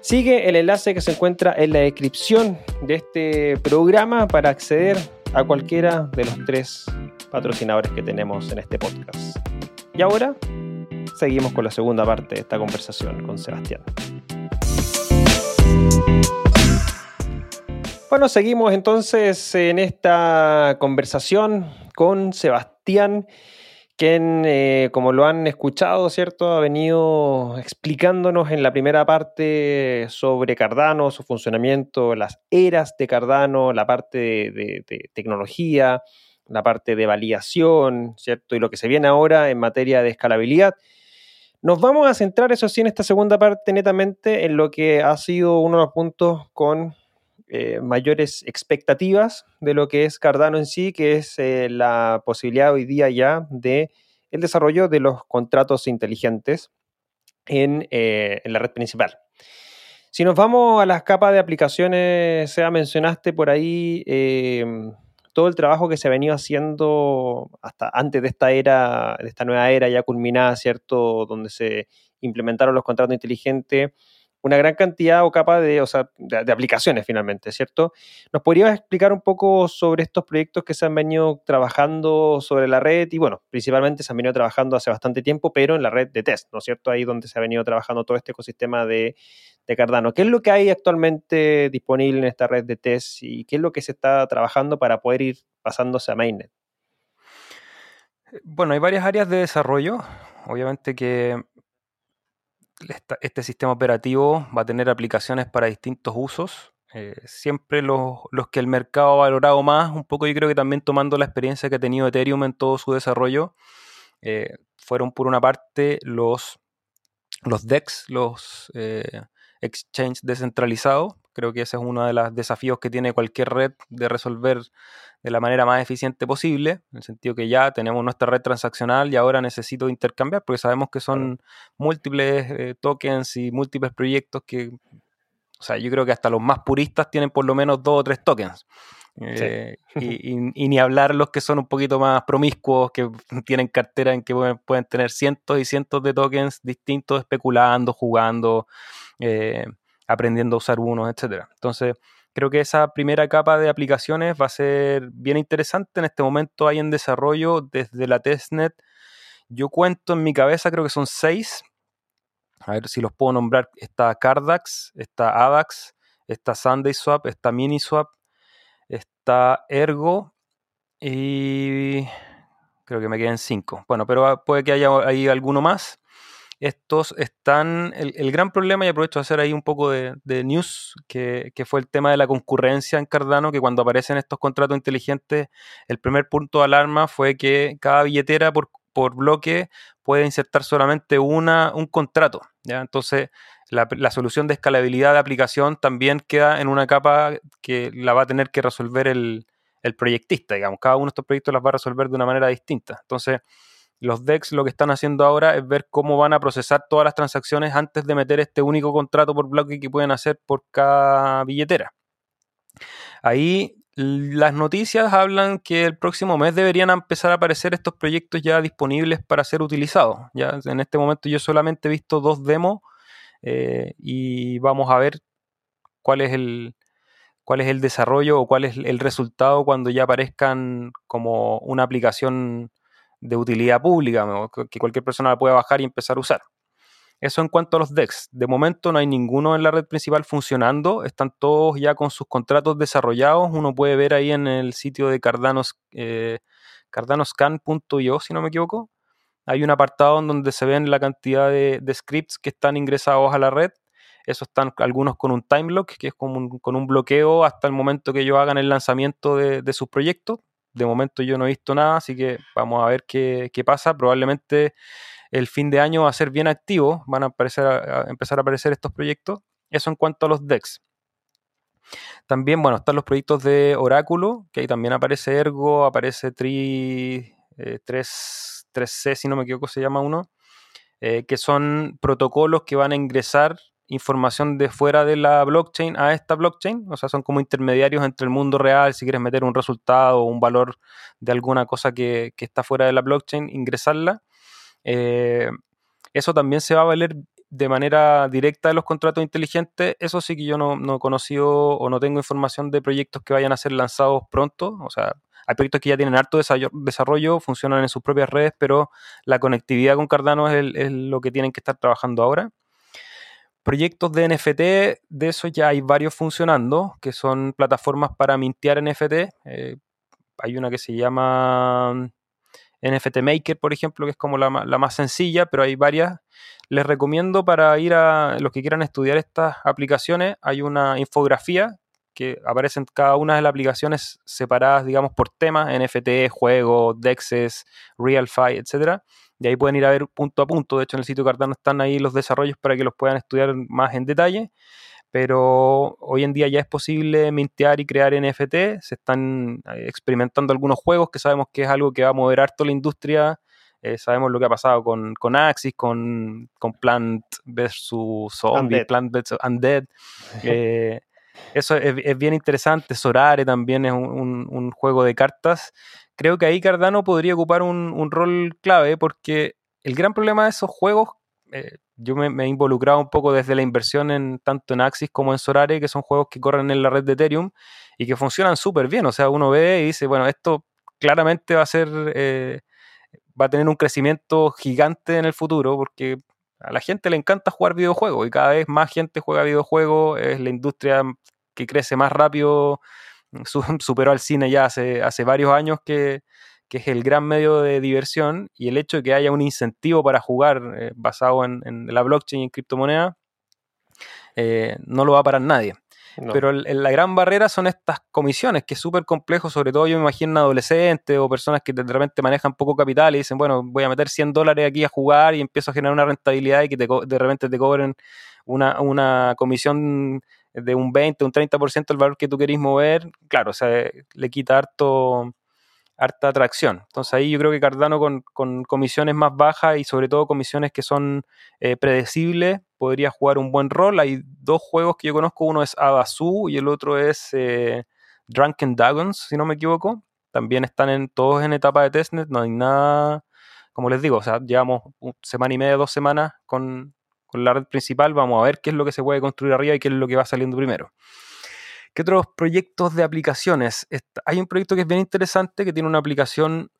Sigue el enlace que se encuentra en la descripción de este programa para acceder a cualquiera de los tres patrocinadores que tenemos en este podcast. Y ahora seguimos con la segunda parte de esta conversación con Sebastián. Bueno, seguimos entonces en esta conversación con Sebastián, quien, eh, como lo han escuchado, ¿cierto? Ha venido explicándonos en la primera parte sobre Cardano, su funcionamiento, las eras de Cardano, la parte de tecnología, la parte de validación, ¿cierto? Y lo que se viene ahora en materia de escalabilidad. Nos vamos a centrar, eso sí, en esta segunda parte netamente en lo que ha sido uno de los puntos con eh, mayores expectativas de lo que es Cardano en sí, que es eh, la posibilidad hoy día ya de el desarrollo de los contratos inteligentes en, eh, en la red principal. Si nos vamos a las capas de aplicaciones, sea mencionaste por ahí todo el trabajo que se ha venido haciendo hasta antes de esta era, de esta nueva era ya culminada, ¿cierto? Donde se implementaron los contratos inteligentes, una gran cantidad o capa de, de, aplicaciones finalmente, ¿cierto? ¿Nos podrías explicar un poco sobre estos proyectos que se han venido trabajando sobre la red? Y bueno, principalmente se han venido trabajando hace bastante tiempo, pero en la red de test, ¿no es cierto? Ahí donde se ha venido trabajando todo este ecosistema de, de Cardano. ¿Qué es lo que hay actualmente disponible en esta red de test y qué es lo que se está trabajando para poder ir pasándose a mainnet? Bueno, hay varias áreas de desarrollo. Obviamente que este sistema operativo va a tener aplicaciones para distintos usos. Eh, siempre los, que el mercado ha valorado más, un poco yo creo que también tomando la experiencia que ha tenido Ethereum en todo su desarrollo, eh, fueron por una parte los, los DEX, los eh, exchange descentralizado. Creo que ese es uno de los desafíos que tiene cualquier red de resolver de la manera más eficiente posible, en el sentido que ya tenemos nuestra red transaccional y ahora necesito intercambiar, porque sabemos que son múltiples eh, tokens y múltiples proyectos que, o sea, yo creo que hasta los más puristas tienen por lo menos dos o tres tokens. Eh, y, ni hablar los que son un poquito más promiscuos, que tienen cartera en que pueden, tener cientos y cientos de tokens distintos, especulando, jugando, eh, aprendiendo a usar unos, etc. Entonces, creo que esa primera capa de aplicaciones va a ser bien interesante. En este momento hay en desarrollo desde la testnet. Yo cuento en mi cabeza, creo que son seis. A ver si los puedo nombrar. Está Cardax, está ADAX, está SundaySwap, está MiniSwap, está Ergo y creo que me queden cinco. Bueno, pero puede que haya ahí alguno más. Estos están, el, gran problema, y aprovecho de hacer ahí un poco de, news, que, fue el tema de la concurrencia en Cardano, que cuando aparecen estos contratos inteligentes, el primer punto de alarma fue que cada billetera por, por bloque puede insertar solamente una, un contrato. ¿ya? Entonces, la, solución de escalabilidad de aplicación también queda en una capa que la va a tener que resolver el, proyectista, digamos. Cada uno de estos proyectos las va a resolver de una manera distinta. Entonces, los DEX lo que están haciendo ahora es ver cómo van a procesar todas las transacciones antes de meter este único contrato por bloque que pueden hacer por cada billetera. Ahí las noticias hablan que el próximo mes deberían empezar a aparecer estos proyectos ya disponibles para ser utilizados. Ya en este momento yo solamente he visto dos demos eh, y vamos a ver cuál es el cuál es el desarrollo o cuál es el resultado cuando ya aparezcan como una aplicación de utilidad pública, que cualquier persona la pueda bajar y empezar a usar. Eso en cuanto a los DEX. De momento no hay ninguno en la red principal funcionando. Están todos ya con sus contratos desarrollados. Uno puede ver ahí en el sitio de Cardanos, eh, cardanoscan.io, si no me equivoco hay un apartado en donde se ven la cantidad de, scripts que están ingresados a la red. Esos están algunos con un time lock, que es con un, con un bloqueo hasta el momento que ellos hagan el lanzamiento de, de sus proyectos. De momento yo no he visto nada, así que vamos a ver qué, qué pasa. Probablemente el fin de año va a ser bien activo, van a, aparecer, empezar a aparecer estos proyectos. Eso en cuanto a los DEX. También, bueno, están los proyectos de Oráculo, que ahí también aparece Ergo, aparece Tri, 3, eh, c si no me equivoco, se llama uno, eh, que son protocolos que van a ingresar información de fuera de la blockchain a esta blockchain, o sea, son como intermediarios entre el mundo real, si quieres meter un resultado o un valor de alguna cosa que, está fuera de la blockchain, ingresarla. Eh, eso también se va a valer de manera directa de los contratos inteligentes, eso sí que yo no, no he conocido o no tengo información de proyectos que vayan a ser lanzados pronto. O sea, hay proyectos que ya tienen harto desarrollo, funcionan en sus propias redes, pero la conectividad con Cardano es, lo que tienen que estar trabajando ahora. Proyectos de NFT, de eso ya hay varios funcionando, que son plataformas para mintear NFT. Eh, hay una que se llama NFT Maker, por ejemplo, que es como la, más sencilla, pero hay varias. Les recomiendo para ir a los que quieran estudiar estas aplicaciones, hay una infografía que aparece en cada una de las aplicaciones separadas, digamos, por temas, NFT, juegos, DEXs, RealFi, etc. Y ahí pueden ir a ver punto a punto. De hecho, en el sitio Cardano están ahí los desarrollos para que los puedan estudiar más en detalle pero hoy en día ya es posible mintear y crear NFT. Se están eh, experimentando algunos juegos que sabemos que es algo que va a mover harto la industria. Eh, sabemos lo que ha pasado con, con Axis, con, con Plant vs Zombie, Plant vs Undead. Eh, eso es, bien interesante. Sorare también es un, juego de cartas. Creo que ahí Cardano podría ocupar un, rol clave porque el gran problema de esos juegos eh, yo me, he involucrado un poco desde la inversión en tanto en Axis como en Sorare, que son juegos que corren en la red de Ethereum y que funcionan súper bien. O sea, uno ve y dice, bueno, esto claramente va a ser, eh, va a tener un crecimiento gigante en el futuro porque a la gente le encanta jugar videojuegos y cada vez más gente juega videojuegos, es la industria que crece más rápido, superó al cine ya hace, hace varios años que que es el gran medio de diversión, y el hecho de que haya un incentivo para jugar eh, basado en, la blockchain y en criptomonedas, eh, no lo va a parar nadie. Pero la gran barrera son estas comisiones, que es súper complejo, sobre todo yo me imagino adolescentes o personas que de repente manejan poco capital y dicen, bueno, voy a meter 100 dólares aquí a jugar y empiezo a generar una rentabilidad y que de repente te cobren una, una comisión de un 20, un 30% del valor que tú querís mover, claro, o sea, le quita harto, harta atracción. Entonces ahí yo creo que Cardano con, comisiones más bajas y sobre todo comisiones que son eh, predecibles podría jugar un buen rol. Hay dos juegos que yo conozco, uno es Abasu y el otro es eh, Drunken Dragons, si no me equivoco. También están en, todos en etapa de testnet, no hay nada, como les digo, o sea, llevamos semana y media, dos semanas con, con la red principal, vamos a ver qué es lo que se puede construir arriba y qué es lo que va saliendo primero. ¿Qué otros proyectos de aplicaciones? Hay un proyecto que es bien interesante que tiene una aplicación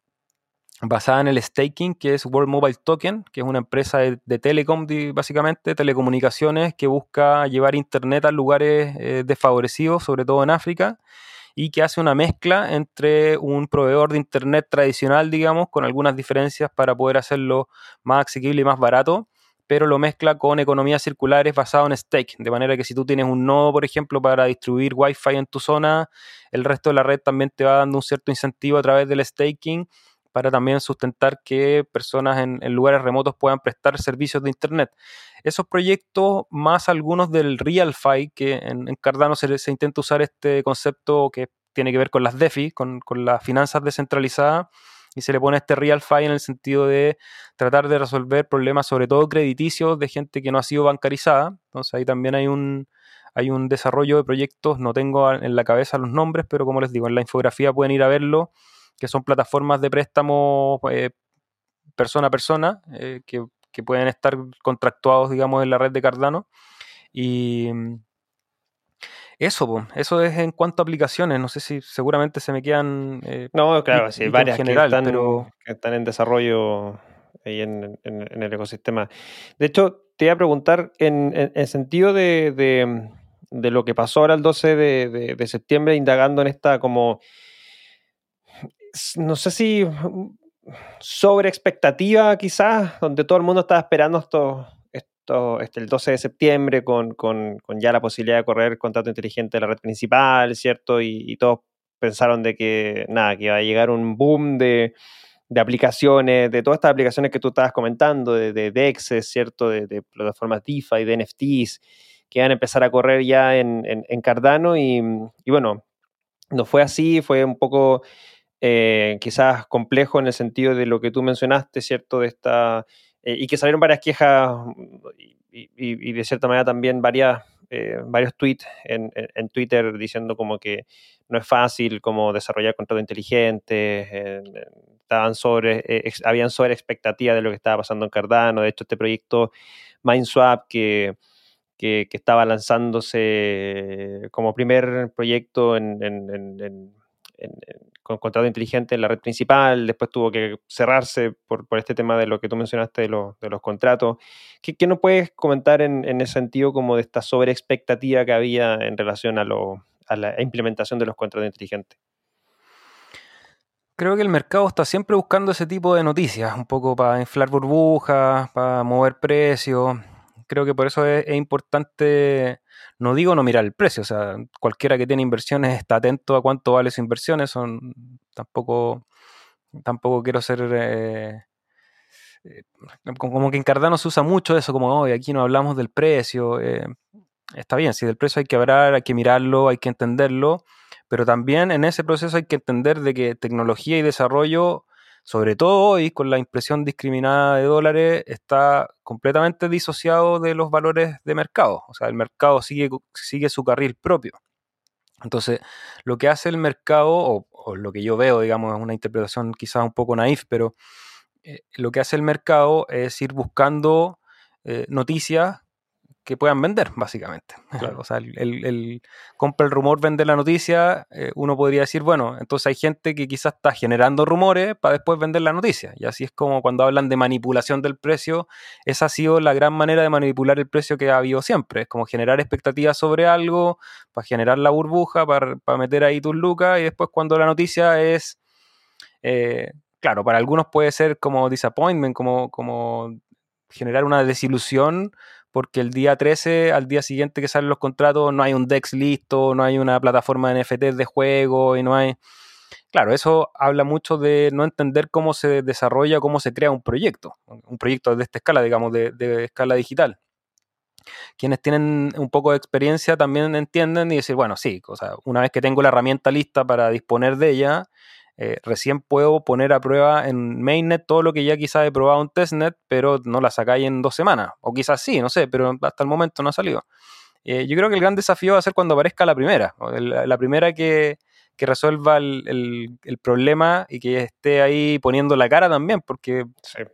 basada en el staking, que es World Mobile Token, que es una empresa de, telecom, básicamente, telecomunicaciones, que busca llevar internet a lugares eh, desfavorecidos, sobre todo en África, y que hace una mezcla entre un proveedor de internet tradicional, digamos, con algunas diferencias para poder hacerlo más asequible y más barato, pero lo mezcla con economías circulares basado en stake, de manera que si tú tienes un nodo, por ejemplo, para distribuir Wi-Fi en tu zona, el resto de la red también te va dando un cierto incentivo a través del staking para también sustentar que personas en, lugares remotos puedan prestar servicios de Internet. Esos proyectos, más algunos del RealFi, que en, Cardano se, se, intenta usar este concepto que tiene que ver con las DeFi, con, con las finanzas descentralizadas, y se le pone este real fi en el sentido de tratar de resolver problemas, sobre todo crediticios, de gente que no ha sido bancarizada. Entonces ahí también hay un, hay un desarrollo de proyectos, no tengo en la cabeza los nombres, pero como les digo, en la infografía pueden ir a verlo, que son plataformas de préstamo eh, persona a persona, eh, que, que, pueden estar contractuados, digamos, en la red de Cardano. Y, eso, eso es en cuanto a aplicaciones. No sé si seguramente se me quedan. Eh, no, claro, sí, varias general, que, están, pero... están en desarrollo ahí en, el ecosistema. De hecho, te iba a preguntar en, el sentido de, lo que pasó ahora el 12 de, septiembre, indagando en esta como. No sé si sobre expectativa, quizás, donde todo el mundo estaba esperando estos este, el 12 de septiembre con, con, ya la posibilidad de correr contrato inteligente de la red principal, ¿cierto? Y, todos pensaron de que, nada, que iba a llegar un boom de, de aplicaciones, de todas estas aplicaciones que tú estabas comentando, de, de ¿cierto? De, de, plataformas DeFi, de NFTs, que iban a empezar a correr ya en, en, Cardano y, y, bueno, no fue así, fue un poco eh, quizás complejo en el sentido de lo que tú mencionaste, ¿cierto? De esta, eh, y que salieron varias quejas y, de cierta manera también varias, eh, varios tweets en, Twitter diciendo como que no es fácil como desarrollar contratos inteligentes, estaban sobre, habían sobre expectativa de lo que estaba pasando en Cardano, de hecho este proyecto MindSwap que, que, estaba lanzándose como primer proyecto en con contrato inteligente en la red principal, después tuvo que cerrarse por, este tema de lo que tú mencionaste de, los contratos. ¿Qué, ¿Qué, nos puedes comentar en, ese sentido como de esta sobreexpectativa que había en relación a la implementación de los contratos inteligentes? Creo que el mercado está siempre buscando ese tipo de noticias, un poco para inflar burbujas, para mover precios. Creo que por eso es importante no digo no mirar el precio, o sea, cualquiera que tiene inversiones está atento a cuánto vale su inversión, tampoco, tampoco quiero ser... Eh, eh, como que en Cardano se usa mucho eso, como hoy aquí no hablamos del precio. Eh, está bien, si del precio hay que hablar, hay que mirarlo, hay que entenderlo, pero también en ese proceso hay que entender de que tecnología y desarrollo sobre todo hoy con la impresión discriminada de dólares, está completamente disociado de los valores de mercado. O sea, el mercado sigue, sigue su carril propio. Entonces, lo que hace el mercado, o, lo que yo veo, digamos, es una interpretación quizás un poco naif, pero eh, lo que hace el mercado es ir buscando eh, noticias que puedan vender, básicamente. o sea, el, compra el rumor, vende la noticia, eh, uno podría decir, bueno, entonces hay gente que quizás está generando rumores para después vender la noticia. Y así es como cuando hablan de manipulación del precio, esa ha sido la gran manera de manipular el precio que ha habido siempre. Es como generar expectativas sobre algo, para generar la burbuja, para, meter ahí tus lucas, y después cuando la noticia es... Eh, claro, para algunos puede ser como disappointment, como, como generar una desilusión porque el día 13, al día siguiente que salen los contratos, no hay un DEX listo, no hay una plataforma de NFTs de juego y no hay... Claro, eso habla mucho de no entender cómo se desarrolla, cómo se crea un proyecto, un proyecto de esta escala, digamos, de, escala digital. Quienes tienen un poco de experiencia también entienden y dicen, bueno, sí, o sea, una vez que tengo la herramienta lista para disponer de ella, eh, recién puedo poner a prueba en mainnet todo lo que ya quizás he probado en testnet, pero no la sacáis en dos semanas. O quizás sí, no sé, pero hasta el momento no ha salido. Eh, yo creo que el gran desafío va a ser cuando aparezca la primera. La, primera que, resuelva el, problema y que esté ahí poniendo la cara también, porque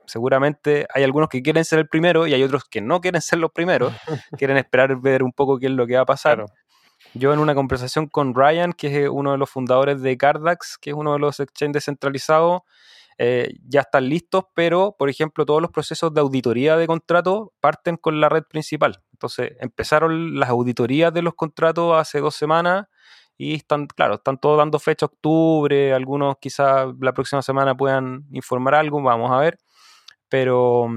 seguramente hay algunos que quieren ser el primero y hay otros que no quieren ser los primeros, quieren esperar ver un poco qué es lo que va a pasar. Yo en una conversación con Ryan, que es uno de los fundadores de Cardax, que es uno de los exchanges descentralizados, eh, ya están listos, pero, por ejemplo, todos los procesos de auditoría de contrato parten con la red principal. Entonces, empezaron las auditorías de los contratos hace dos semanas y están, claro, están todos dando fecha octubre, algunos quizás la próxima semana puedan informar algo, vamos a ver, pero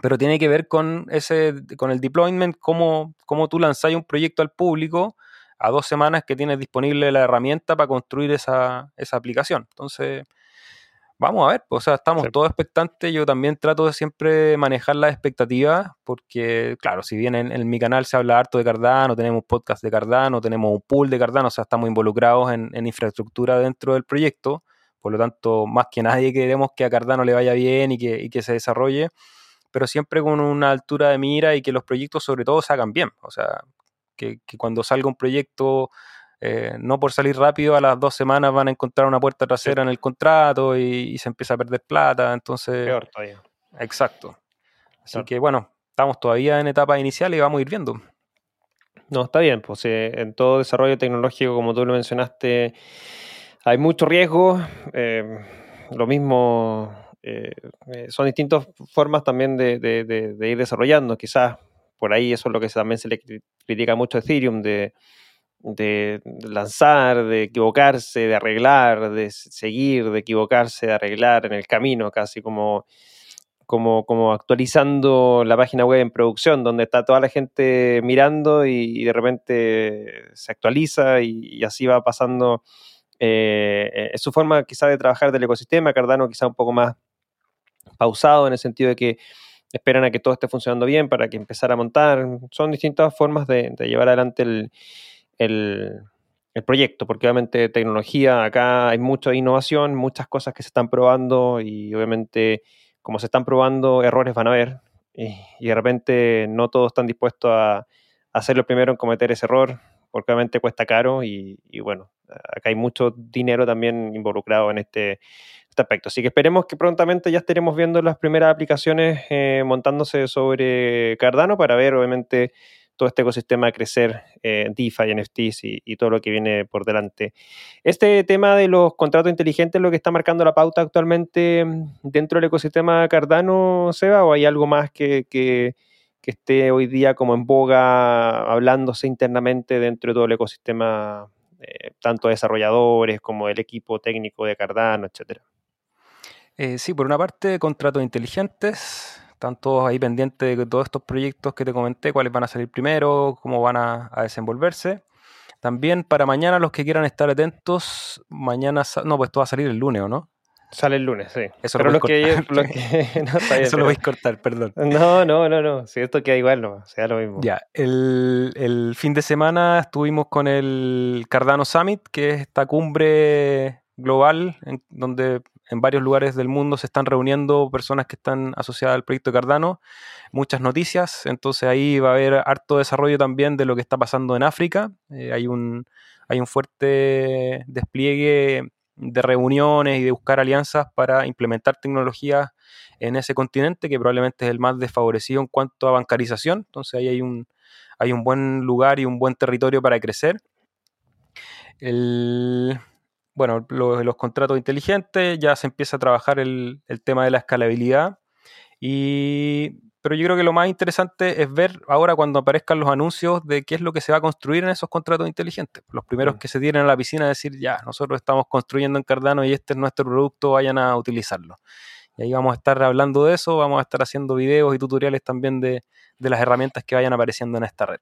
pero tiene que ver con ese, con el deployment, cómo, cómo tú lanzas un proyecto al público a dos semanas que tienes disponible la herramienta para construir esa, aplicación. Entonces, vamos a ver, o sea, estamos todos expectantes, yo también trato de siempre manejar las expectativas, porque, claro, si bien en, mi canal se habla harto de Cardano, tenemos podcast de Cardano, tenemos un pool de Cardano, o sea, estamos involucrados en, infraestructura dentro del proyecto, por lo tanto, más que nadie queremos que a Cardano le vaya bien y que, y que se desarrolle pero siempre con una altura de mira y que los proyectos sobre todo se hagan bien. O sea, que, cuando salga un proyecto, eh, no por salir rápido, a las dos semanas van a encontrar una puerta trasera en el contrato y, se empieza a perder plata. Entonces, Peor todavía. Exacto. Así que bueno, estamos todavía en etapa inicial y vamos a ir viendo. No, está bien, pues eh, en todo desarrollo tecnológico, como tú lo mencionaste, hay mucho riesgo. Eh, lo mismo eh, eh, son distintas formas también de, ir desarrollando. Quizás por ahí eso es lo que también se le critica mucho a Ethereum, de, lanzar, de equivocarse, de arreglar, de seguir, de equivocarse, de arreglar en el camino, casi como como, como actualizando la página web en producción, donde está toda la gente mirando y, de repente se actualiza y, así va pasando. Eh, es su forma quizá de trabajar del ecosistema, Cardano quizá un poco más pausado en el sentido de que esperan a que todo esté funcionando bien para que empezar a montar. Son distintas formas de, llevar adelante el, el, proyecto, porque obviamente tecnología, acá hay mucha innovación, muchas cosas que se están probando y obviamente como se están probando, errores van a haber y, de repente no todos están dispuestos a, a, ser los primeros en cometer ese error, porque obviamente cuesta caro y, y bueno, acá hay mucho dinero también involucrado en este este aspecto. Así que esperemos que prontamente ya estaremos viendo las primeras aplicaciones eh, montándose sobre Cardano para ver, obviamente, todo este ecosistema crecer, eh, DeFi, NFTs y, y, todo lo que viene por delante. Este tema de los contratos inteligentes es lo que está marcando la pauta actualmente mm, dentro del ecosistema Cardano, Seba, o hay algo más que, que, esté hoy día como en boga hablándose internamente dentro de todo el ecosistema, eh, tanto desarrolladores como el equipo técnico de Cardano, etcétera. Eh, sí, por una parte, contratos inteligentes. Están todos ahí pendientes de todos estos proyectos que te comenté, cuáles van a salir primero, cómo van a, desenvolverse. También para mañana, los que quieran estar atentos, mañana, no, pues esto va a salir el lunes, ¿o no? Sale el lunes, sí. Eso lo, que, Eso lo vais a cortar, perdón. No, no, no, no. Si esto queda igual, no, sea lo mismo. Ya, el, el, fin de semana estuvimos con el Cardano Summit, que es esta cumbre global en donde en varios lugares del mundo se están reuniendo personas que están asociadas al proyecto Cardano, muchas noticias, entonces ahí va a haber harto desarrollo también de lo que está pasando en África, eh, hay, un, hay un fuerte despliegue de reuniones y de buscar alianzas para implementar tecnologías en ese continente que probablemente es el más desfavorecido en cuanto a bancarización, entonces ahí hay un, hay un buen lugar y un buen territorio para crecer. El, bueno, los, contratos inteligentes, ya se empieza a trabajar el, tema de la escalabilidad. Y, pero yo creo que lo más interesante es ver ahora cuando aparezcan los anuncios de qué es lo que se va a construir en esos contratos inteligentes. Los primeros mm. que se tienen a la piscina a decir, ya, nosotros estamos construyendo en Cardano y este es nuestro producto, vayan a utilizarlo. Y ahí vamos a estar hablando de eso, vamos a estar haciendo videos y tutoriales también de las herramientas que vayan apareciendo en esta red.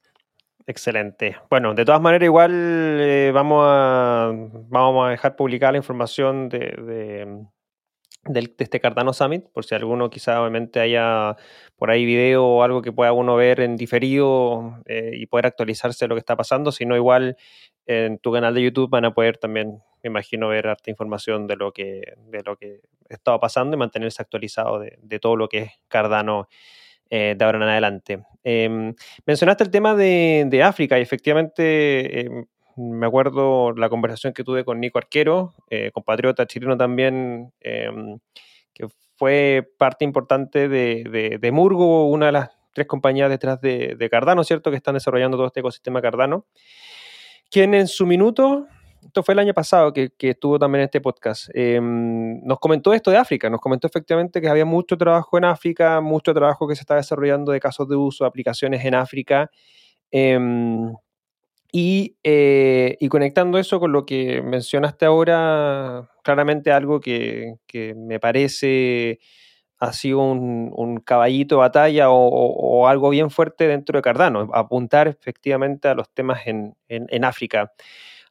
Excelente. Bueno, de todas maneras, igual eh, vamos, a, vamos a dejar publicada la información de, de, este Cardano Summit, por si alguno quizá obviamente haya por ahí video o algo que pueda uno ver en diferido eh, y poder actualizarse de lo que está pasando. Si no, igual en tu canal de YouTube van a poder también, me imagino, ver harta información de lo que, de lo que estaba pasando y mantenerse actualizado de, de todo lo que es Cardano eh, de ahora en adelante. Em, mencionaste el tema de, África y efectivamente em, me acuerdo la conversación que tuve con Nico Arquero, eh, compatriota chileno también, em, que fue parte importante de, de, Murgo, una de las tres compañías detrás de, de Cardano, ¿cierto? Que están desarrollando todo este ecosistema Cardano, quien en su minuto esto fue el año pasado que, estuvo también en este podcast, em, nos comentó esto de África, nos comentó efectivamente que había mucho trabajo en África, mucho trabajo que se está desarrollando de casos de uso, aplicaciones en África. Em, eh, y, conectando eso con lo que mencionaste ahora, claramente algo que, me parece ha sido un, caballito de batalla o, algo bien fuerte dentro de Cardano, apuntar efectivamente a los temas en África.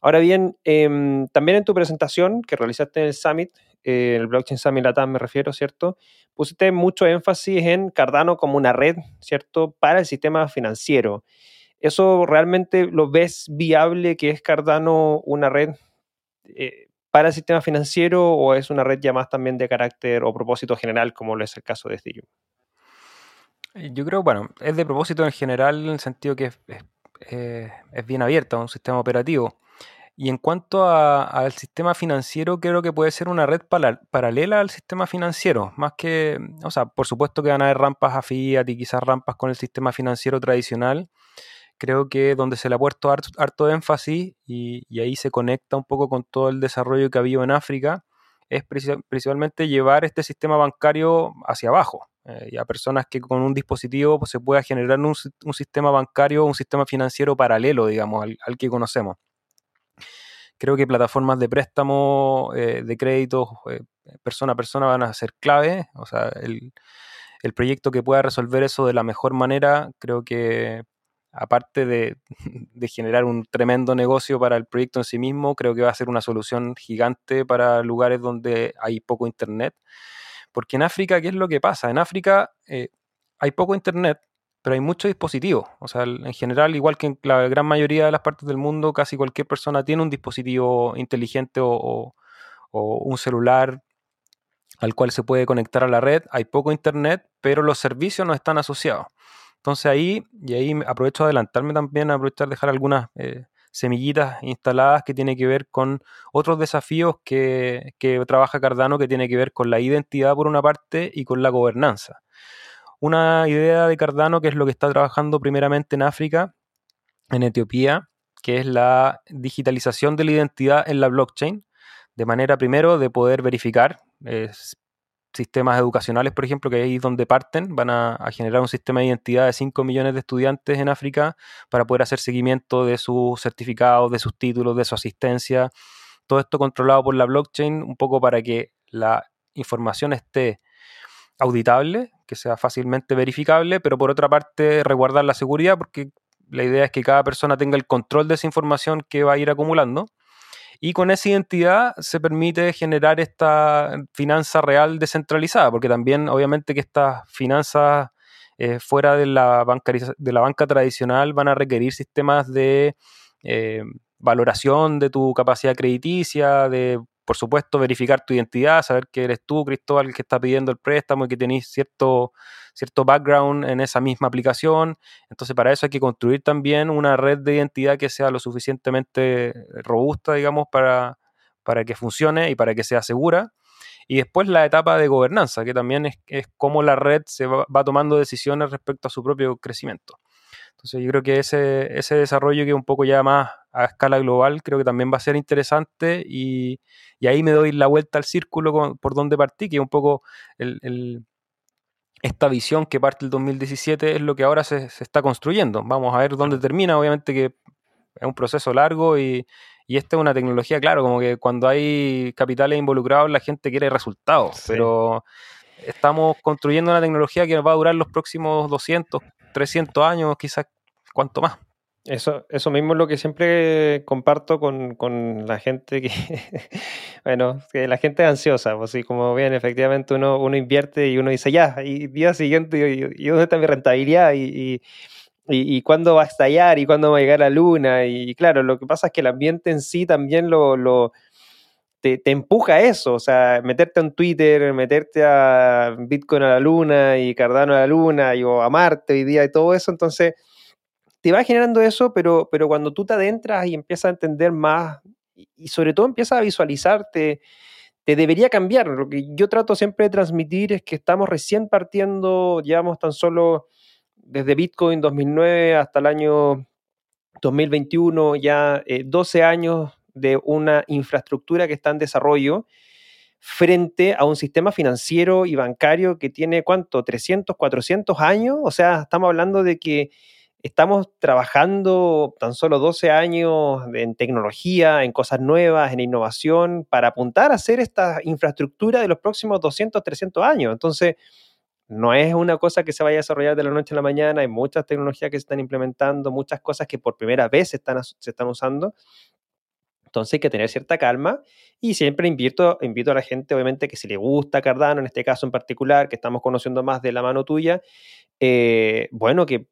Ahora bien, em, también en tu presentación que realizaste en el Summit, eh, el Blockchain Summit Latam me refiero, ¿cierto? Pusiste mucho énfasis en Cardano como una red, ¿cierto? Para el sistema financiero. ¿Eso realmente lo ves viable que es Cardano una red eh, para el sistema financiero o es una red ya más también de carácter o propósito general como lo es el caso de Ethereum? Yo creo, bueno, es de propósito en general en el sentido que es, es, eh, es bien abierto, un sistema operativo. Y en cuanto al sistema financiero, creo que puede ser una red paralela al sistema financiero, más que, o sea, por supuesto que van a haber rampas a Fiat y quizás rampas con el sistema financiero tradicional. Creo que donde se le ha puesto harto, énfasis y, ahí se conecta un poco con todo el desarrollo que ha habido en África, es principalmente llevar este sistema bancario hacia abajo. Eh, y a personas que con un dispositivo pues, se pueda generar un, sistema bancario, un sistema financiero paralelo, digamos, al que conocemos. Creo que plataformas de préstamo, eh, de créditos, eh, persona a persona van a ser clave. O sea, el, proyecto que pueda resolver eso de la mejor manera, creo que aparte de, generar un tremendo negocio para el proyecto en sí mismo, creo que va a ser una solución gigante para lugares donde hay poco internet. Porque en África, ¿qué es lo que pasa? En África eh, hay poco internet, pero hay muchos dispositivos. O sea, en general, igual que en la gran mayoría de las partes del mundo, casi cualquier persona tiene un dispositivo inteligente o un celular al cual se puede conectar a la red. Hay poco internet, pero los servicios no están asociados. Entonces ahí, y ahí aprovecho de adelantarme también, aprovechar de dejar algunas eh, semillitas instaladas que tiene que ver con otros desafíos que, trabaja Cardano, que tiene que ver con la identidad por una parte y con la gobernanza. Una idea de Cardano que es lo que está trabajando primeramente en África, en Etiopía, que es la digitalización de la identidad en la blockchain, de manera primero de poder verificar sistemas educacionales, por ejemplo, que ahí es donde parten, van a, generar un sistema de identidad de 5 millones de estudiantes en África para poder hacer seguimiento de sus certificados, de sus títulos, de su asistencia. Todo esto controlado por la blockchain, un poco para que la información esté auditable, que sea fácilmente verificable, pero por otra parte resguardar la seguridad, porque la idea es que cada persona tenga el control de esa información que va a ir acumulando. Y con esa identidad se permite generar esta finanza real descentralizada, porque también obviamente que estas finanzas eh, fuera de la, de la banca tradicional van a requerir sistemas de eh, valoración de tu capacidad crediticia, de por supuesto verificar tu identidad, saber que eres tú, Cristóbal, el que está pidiendo el préstamo y que tenéis cierto cierto background en esa misma aplicación. Entonces, para eso hay que construir también una red de identidad que sea lo suficientemente robusta, digamos, para, para que funcione y para que sea segura. Y después la etapa de gobernanza, que también es, es cómo la red se va, tomando decisiones respecto a su propio crecimiento. Entonces yo creo que ese, ese desarrollo que es un poco ya más a escala global, creo que también va a ser interesante y, y ahí me doy la vuelta al círculo por donde partí, que es un poco el, esta visión que parte del 2017 es lo que ahora se, está construyendo. Vamos a ver dónde termina, obviamente que es un proceso largo y, esta es una tecnología, claro, como que cuando hay capitales involucrados la gente quiere resultados, pero estamos construyendo una tecnología que va a durar los próximos 200, 300 años, quizás cuanto más. Eso, eso mismo es lo que siempre comparto con, la gente que, bueno, que la gente es ansiosa, pues sí, como bien, efectivamente uno, uno invierte y uno dice, ya, y día siguiente, ¿y, dónde está mi rentabilidad? Y, y, cuándo va a estallar? ¿Y cuándo va a llegar la luna? Y, claro, lo que pasa es que el ambiente en sí también lo, lo te, te, empuja a eso, o sea, meterte en Twitter, meterte a Bitcoin a la luna y Cardano a la luna y, o a Marte hoy día y todo eso, entonces te va generando eso, pero, pero cuando tú te adentras y empiezas a entender más y sobre todo empiezas a visualizarte, te debería cambiar. Lo que yo trato siempre de transmitir es que estamos recién partiendo, llevamos tan solo desde Bitcoin 2009 hasta el año 2021, ya 12 eh, años de una infraestructura que está en desarrollo frente a un sistema financiero y bancario que tiene, ¿cuánto? 300, 400 años. O sea, estamos hablando de que estamos trabajando tan solo 12 años en tecnología, en cosas nuevas, en innovación, para apuntar a hacer esta infraestructura de los próximos 200, 300 años. Entonces, no es una cosa que se vaya a desarrollar de la noche a la mañana, hay muchas tecnologías que se están implementando, muchas cosas que por primera vez se están, se están usando. Entonces hay que tener cierta calma y siempre invito, invito a la gente, obviamente, que si le gusta Cardano, en este caso en particular, que estamos conociendo más de la mano tuya, eh, bueno, que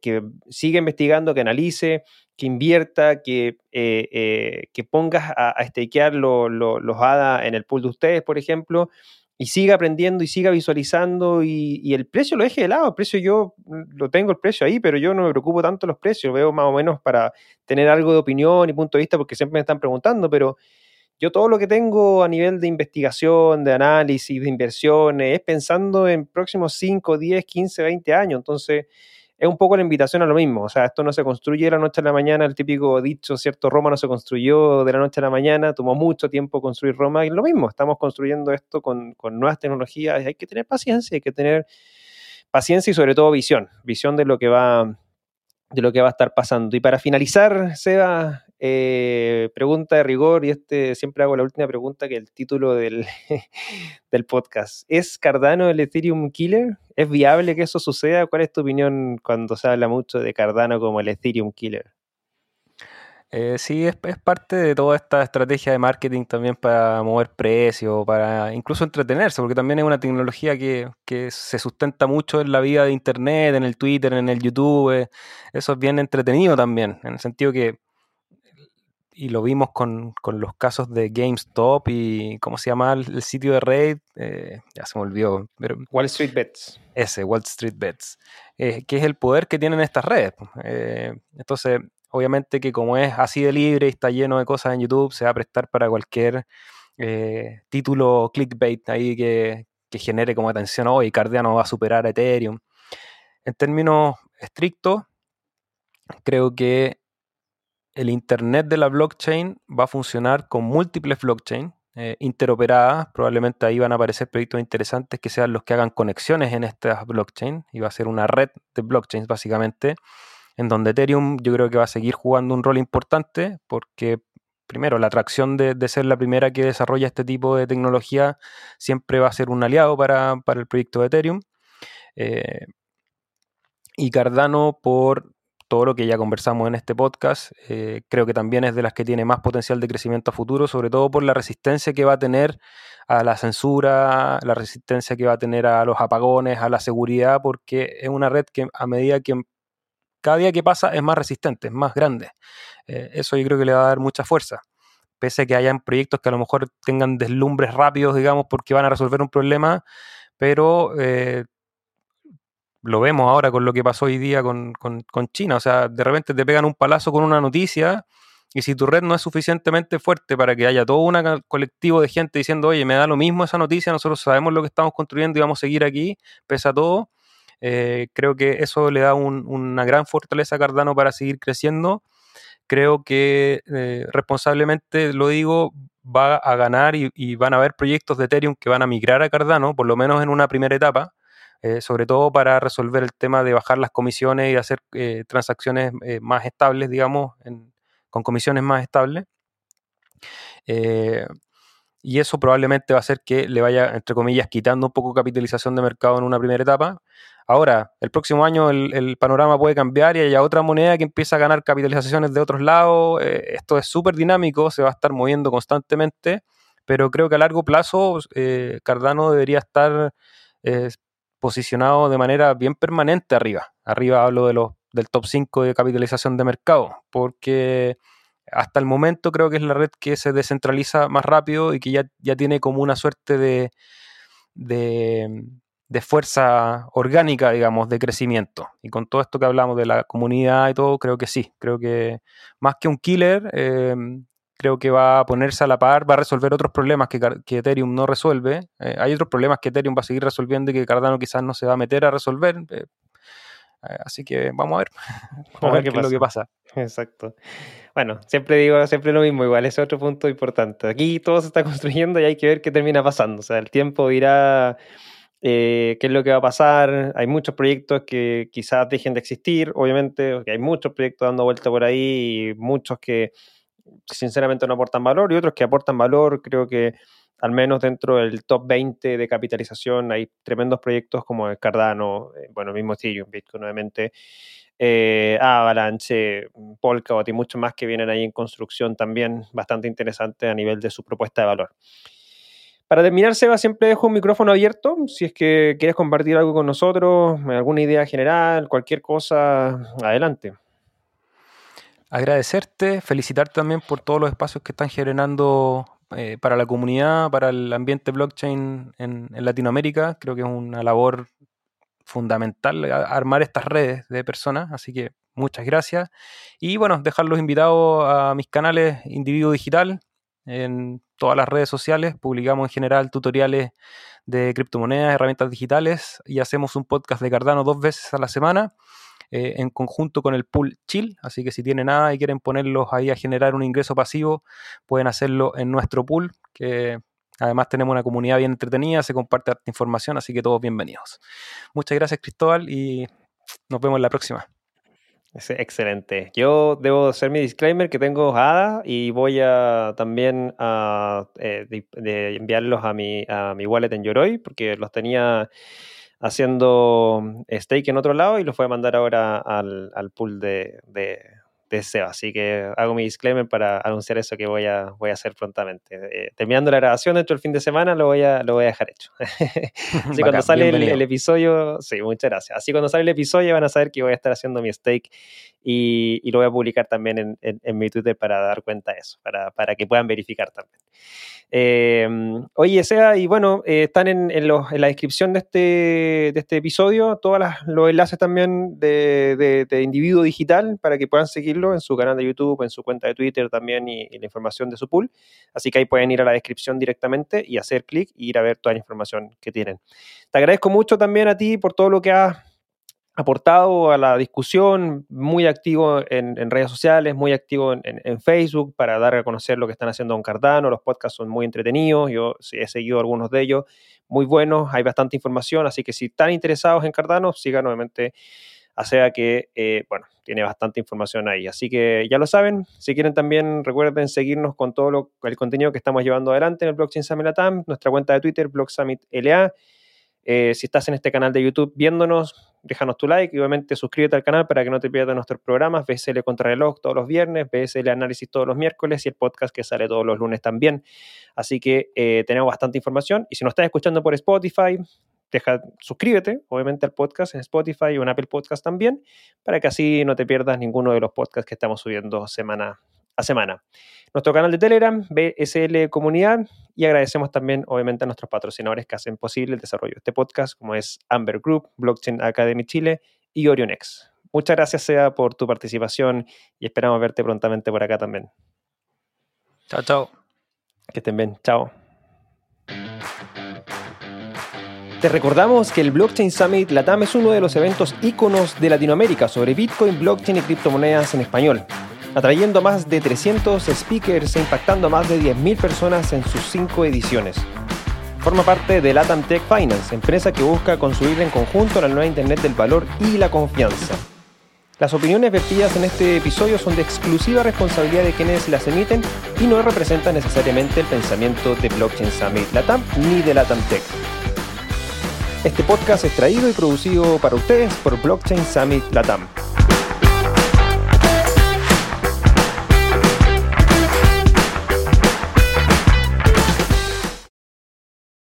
que, siga investigando, que analice, que invierta, que, eh, eh, que pongas a, a stakear los ADA en el pool de ustedes, por ejemplo, y siga aprendiendo y siga visualizando y, el precio lo deje de lado. El precio yo lo tengo el precio ahí, pero yo no me preocupo tanto los precios. Veo más o menos para tener algo de opinión y punto de vista porque siempre me están preguntando, pero yo todo lo que tengo a nivel de investigación, de análisis, de inversiones, es pensando en próximos 5, 10, 15, 20 años. Entonces, es un poco la invitación a lo mismo. O sea, esto no se construye de la noche a la mañana, el típico dicho, ¿cierto? Roma no se construyó de la noche a la mañana, tomó mucho tiempo construir Roma y lo mismo, estamos construyendo esto con, nuevas tecnologías hay que tener paciencia, hay que tener paciencia y sobre todo visión, visión de lo que va, de lo que va a estar pasando. Y para finalizar, Seba, Eh, pregunta de rigor, y este siempre hago la última pregunta que el título del, del podcast. ¿Es Cardano el Ethereum Killer? ¿Es viable que eso suceda? ¿Cuál es tu opinión cuando se habla mucho de Cardano como el Ethereum Killer? Eh, sí, es, parte de toda esta estrategia de marketing también para mover precios, para incluso entretenerse, porque también es una tecnología que, se sustenta mucho en la vida de Internet, en el Twitter, en el YouTube. Eso es bien entretenido también, en el sentido que, y lo vimos con, los casos de GameStop y, ¿cómo se llama el, sitio de Raid? Eh, ya se me olvidó. Pero, Wall Street Bets. Ese, Wall Street Bets, que es el poder que tienen estas redes. entonces Obviamente que como es así de libre y está lleno de cosas en YouTube, se va a prestar para cualquier eh, título clickbait ahí que, genere como atención, hoy Cardano va a superar a Ethereum. En términos estrictos, creo que el Internet de la blockchain va a funcionar con múltiples blockchains eh, interoperadas. Probablemente ahí van a aparecer proyectos interesantes que sean los que hagan conexiones en estas blockchains y va a ser una red de blockchains básicamente en donde Ethereum yo creo que va a seguir jugando un rol importante porque primero, la atracción de, ser la primera que desarrolla este tipo de tecnología siempre va a ser un aliado para, el proyecto de Ethereum. Eh, y Cardano, por todo lo que ya conversamos en este podcast, eh, creo que también es de las que tiene más potencial de crecimiento a futuro, sobre todo por la resistencia que va a tener a la censura, la resistencia que va a tener a los apagones, a la seguridad, porque es una red que a medida que cada día que pasa es más resistente, es más grande. Eh, eso yo creo que le va a dar mucha fuerza. Pese a que hayan proyectos que a lo mejor tengan deslumbres rápidos, digamos, porque van a resolver un problema, pero eh, lo vemos ahora con lo que pasó hoy día con, China. O sea, de repente te pegan un palazo con una noticia y si tu red no es suficientemente fuerte para que haya todo un colectivo de gente diciendo, oye, me da lo mismo esa noticia, nosotros sabemos lo que estamos construyendo y vamos a seguir aquí, pese a todo, eh, creo que eso le da una gran fortaleza a Cardano para seguir creciendo. Creo que eh, responsablemente lo digo, va a ganar y, van a haber proyectos de Ethereum que van a migrar a Cardano, por lo menos en una primera etapa, eh, sobre todo para resolver el tema de bajar las comisiones y hacer transacciones más estables, digamos, con comisiones más estables y eso probablemente va a hacer que le vaya, entre comillas, quitando un poco capitalización de mercado en una primera etapa. Ahora, el próximo año el, panorama puede cambiar y haya otra moneda que empieza a ganar capitalizaciones de otros lados. Eh, esto es súper dinámico, se va a estar moviendo constantemente, pero creo que a largo plazo eh, Cardano debería estar eh, posicionado de manera bien permanente arriba. Arriba hablo de los, del top 5 de capitalización de mercado, porque hasta el momento creo que es la red que se descentraliza más rápido y que ya, ya tiene como una suerte de, de, fuerza orgánica, digamos, de crecimiento. Y con todo esto que hablamos de la comunidad y todo, creo que sí, creo que más que un killer, eh, creo que va a ponerse a la par, va a resolver otros problemas que, que Ethereum no resuelve. Eh, hay otros problemas que Ethereum va a seguir resolviendo y que Cardano quizás no se va a meter a resolver. Eh, así que vamos a ver, vamos a ver qué, es lo que pasa. Exacto. Bueno, siempre digo, siempre lo mismo, igual, ese es otro punto importante. Aquí todo se está construyendo y hay que ver qué termina pasando. O sea, el tiempo dirá eh, qué es lo que va a pasar. Hay muchos proyectos que quizás dejen de existir, obviamente, hay muchos proyectos dando vuelta por ahí y muchos que sinceramente no aportan valor y otros que aportan valor. Creo que al menos dentro del top 20 de capitalización hay tremendos proyectos como el Cardano, eh, bueno, mismo Ethereum, Bitcoin, nuevamente eh, Avalanche, Polkadot y muchos más que vienen ahí en construcción también bastante interesante a nivel de su propuesta de valor. Para terminar, Seba, siempre dejo un micrófono abierto. Si es que quieres compartir algo con nosotros, alguna idea general, cualquier cosa, adelante. Agradecerte, felicitarte también por todos los espacios que están generando eh, para la comunidad, para el ambiente blockchain en, en, Latinoamérica. Creo que es una labor fundamental armar estas redes de personas, así que muchas gracias. Y bueno, dejarlos invitados a mis canales Individuo Digital en todas las redes sociales. Publicamos en general tutoriales de criptomonedas, herramientas digitales y hacemos un podcast de Cardano dos veces a la semana. Eh, en conjunto con el pool Chill, así que si tienen nada y quieren ponerlos ahí a generar un ingreso pasivo, pueden hacerlo en nuestro pool, que Además tenemos una comunidad bien entretenida, se comparte información, así que todos bienvenidos. Muchas gracias Cristóbal y nos vemos en la próxima. excelente. Yo debo hacer mi disclaimer que tengo ADA y voy a también a, eh, enviarlos a mi, a mi wallet en Yoroi porque los tenía haciendo stake en otro lado y los voy a mandar ahora al, al pool de, Seba. Así que hago mi disclaimer para anunciar eso que voy a, voy a hacer prontamente. Eh, terminando la grabación dentro del fin de semana, lo voy a, lo voy a dejar hecho. Así cuando sale el, episodio, sí, muchas gracias. Así cuando sale el episodio van a saber que voy a estar haciendo mi stake y, y lo voy a publicar también en, en, mi Twitter para dar cuenta de eso, para, para que puedan verificar también. Eh, oye, Sea, y bueno, eh, están en, en, la descripción de este, de este episodio todos los enlaces también de, de, Individuo Digital para que puedan seguirlo en su canal de YouTube, en su cuenta de Twitter también y, la información de su pool. Así que ahí pueden ir a la descripción directamente y hacer clic y ir a ver toda la información que tienen. Te agradezco mucho también a ti por todo lo que has aportado a la discusión, muy activo en, redes sociales, muy activo en, Facebook para dar a conocer lo que están haciendo en Cardano. Los podcasts son muy entretenidos, yo he seguido algunos de ellos, muy buenos, hay bastante información, así que si están interesados en Cardano, sigan nuevamente a SEA que, eh, bueno, tiene bastante información ahí. Así que ya lo saben, si quieren también recuerden seguirnos con todo el contenido que estamos llevando adelante en el Blockchain Summit Latam, nuestra cuenta de Twitter, Block Summit LA. Eh, si estás en este canal de YouTube viéndonos, déjanos tu like y obviamente suscríbete al canal para que no te pierdas nuestros programas, BSL Contrarreloj todos los viernes, BSL Análisis todos los miércoles y el podcast que sale todos los lunes también. Así que eh, tenemos bastante información y si nos estás escuchando por Spotify, deja, suscríbete obviamente al podcast en Spotify o en Apple Podcast también para que así no te pierdas ninguno de los podcasts que estamos subiendo semana a semana. Nuestro canal de Telegram, BSL Comunidad, y agradecemos también, obviamente, a nuestros patrocinadores que hacen posible el desarrollo de este podcast, como es Amber Group, Blockchain Academy Chile y Orionex. Muchas gracias, Sea, por tu participación y esperamos verte prontamente por acá también. Chao, chao. Que estén bien. Chao. Te recordamos que el Blockchain Summit Latam es uno de los eventos íconos de Latinoamérica sobre Bitcoin, blockchain y criptomonedas en español atrayendo más de 300 speakers e impactando a más de 10.000 personas en sus cinco ediciones. Forma parte de Latam Tech Finance, empresa que busca construir en conjunto la nueva Internet del valor y la confianza. Las opiniones vertidas en este episodio son de exclusiva responsabilidad de quienes las emiten y no representan necesariamente el pensamiento de Blockchain Summit Latam ni de Latam Tech. Este podcast es traído y producido para ustedes por Blockchain Summit Latam.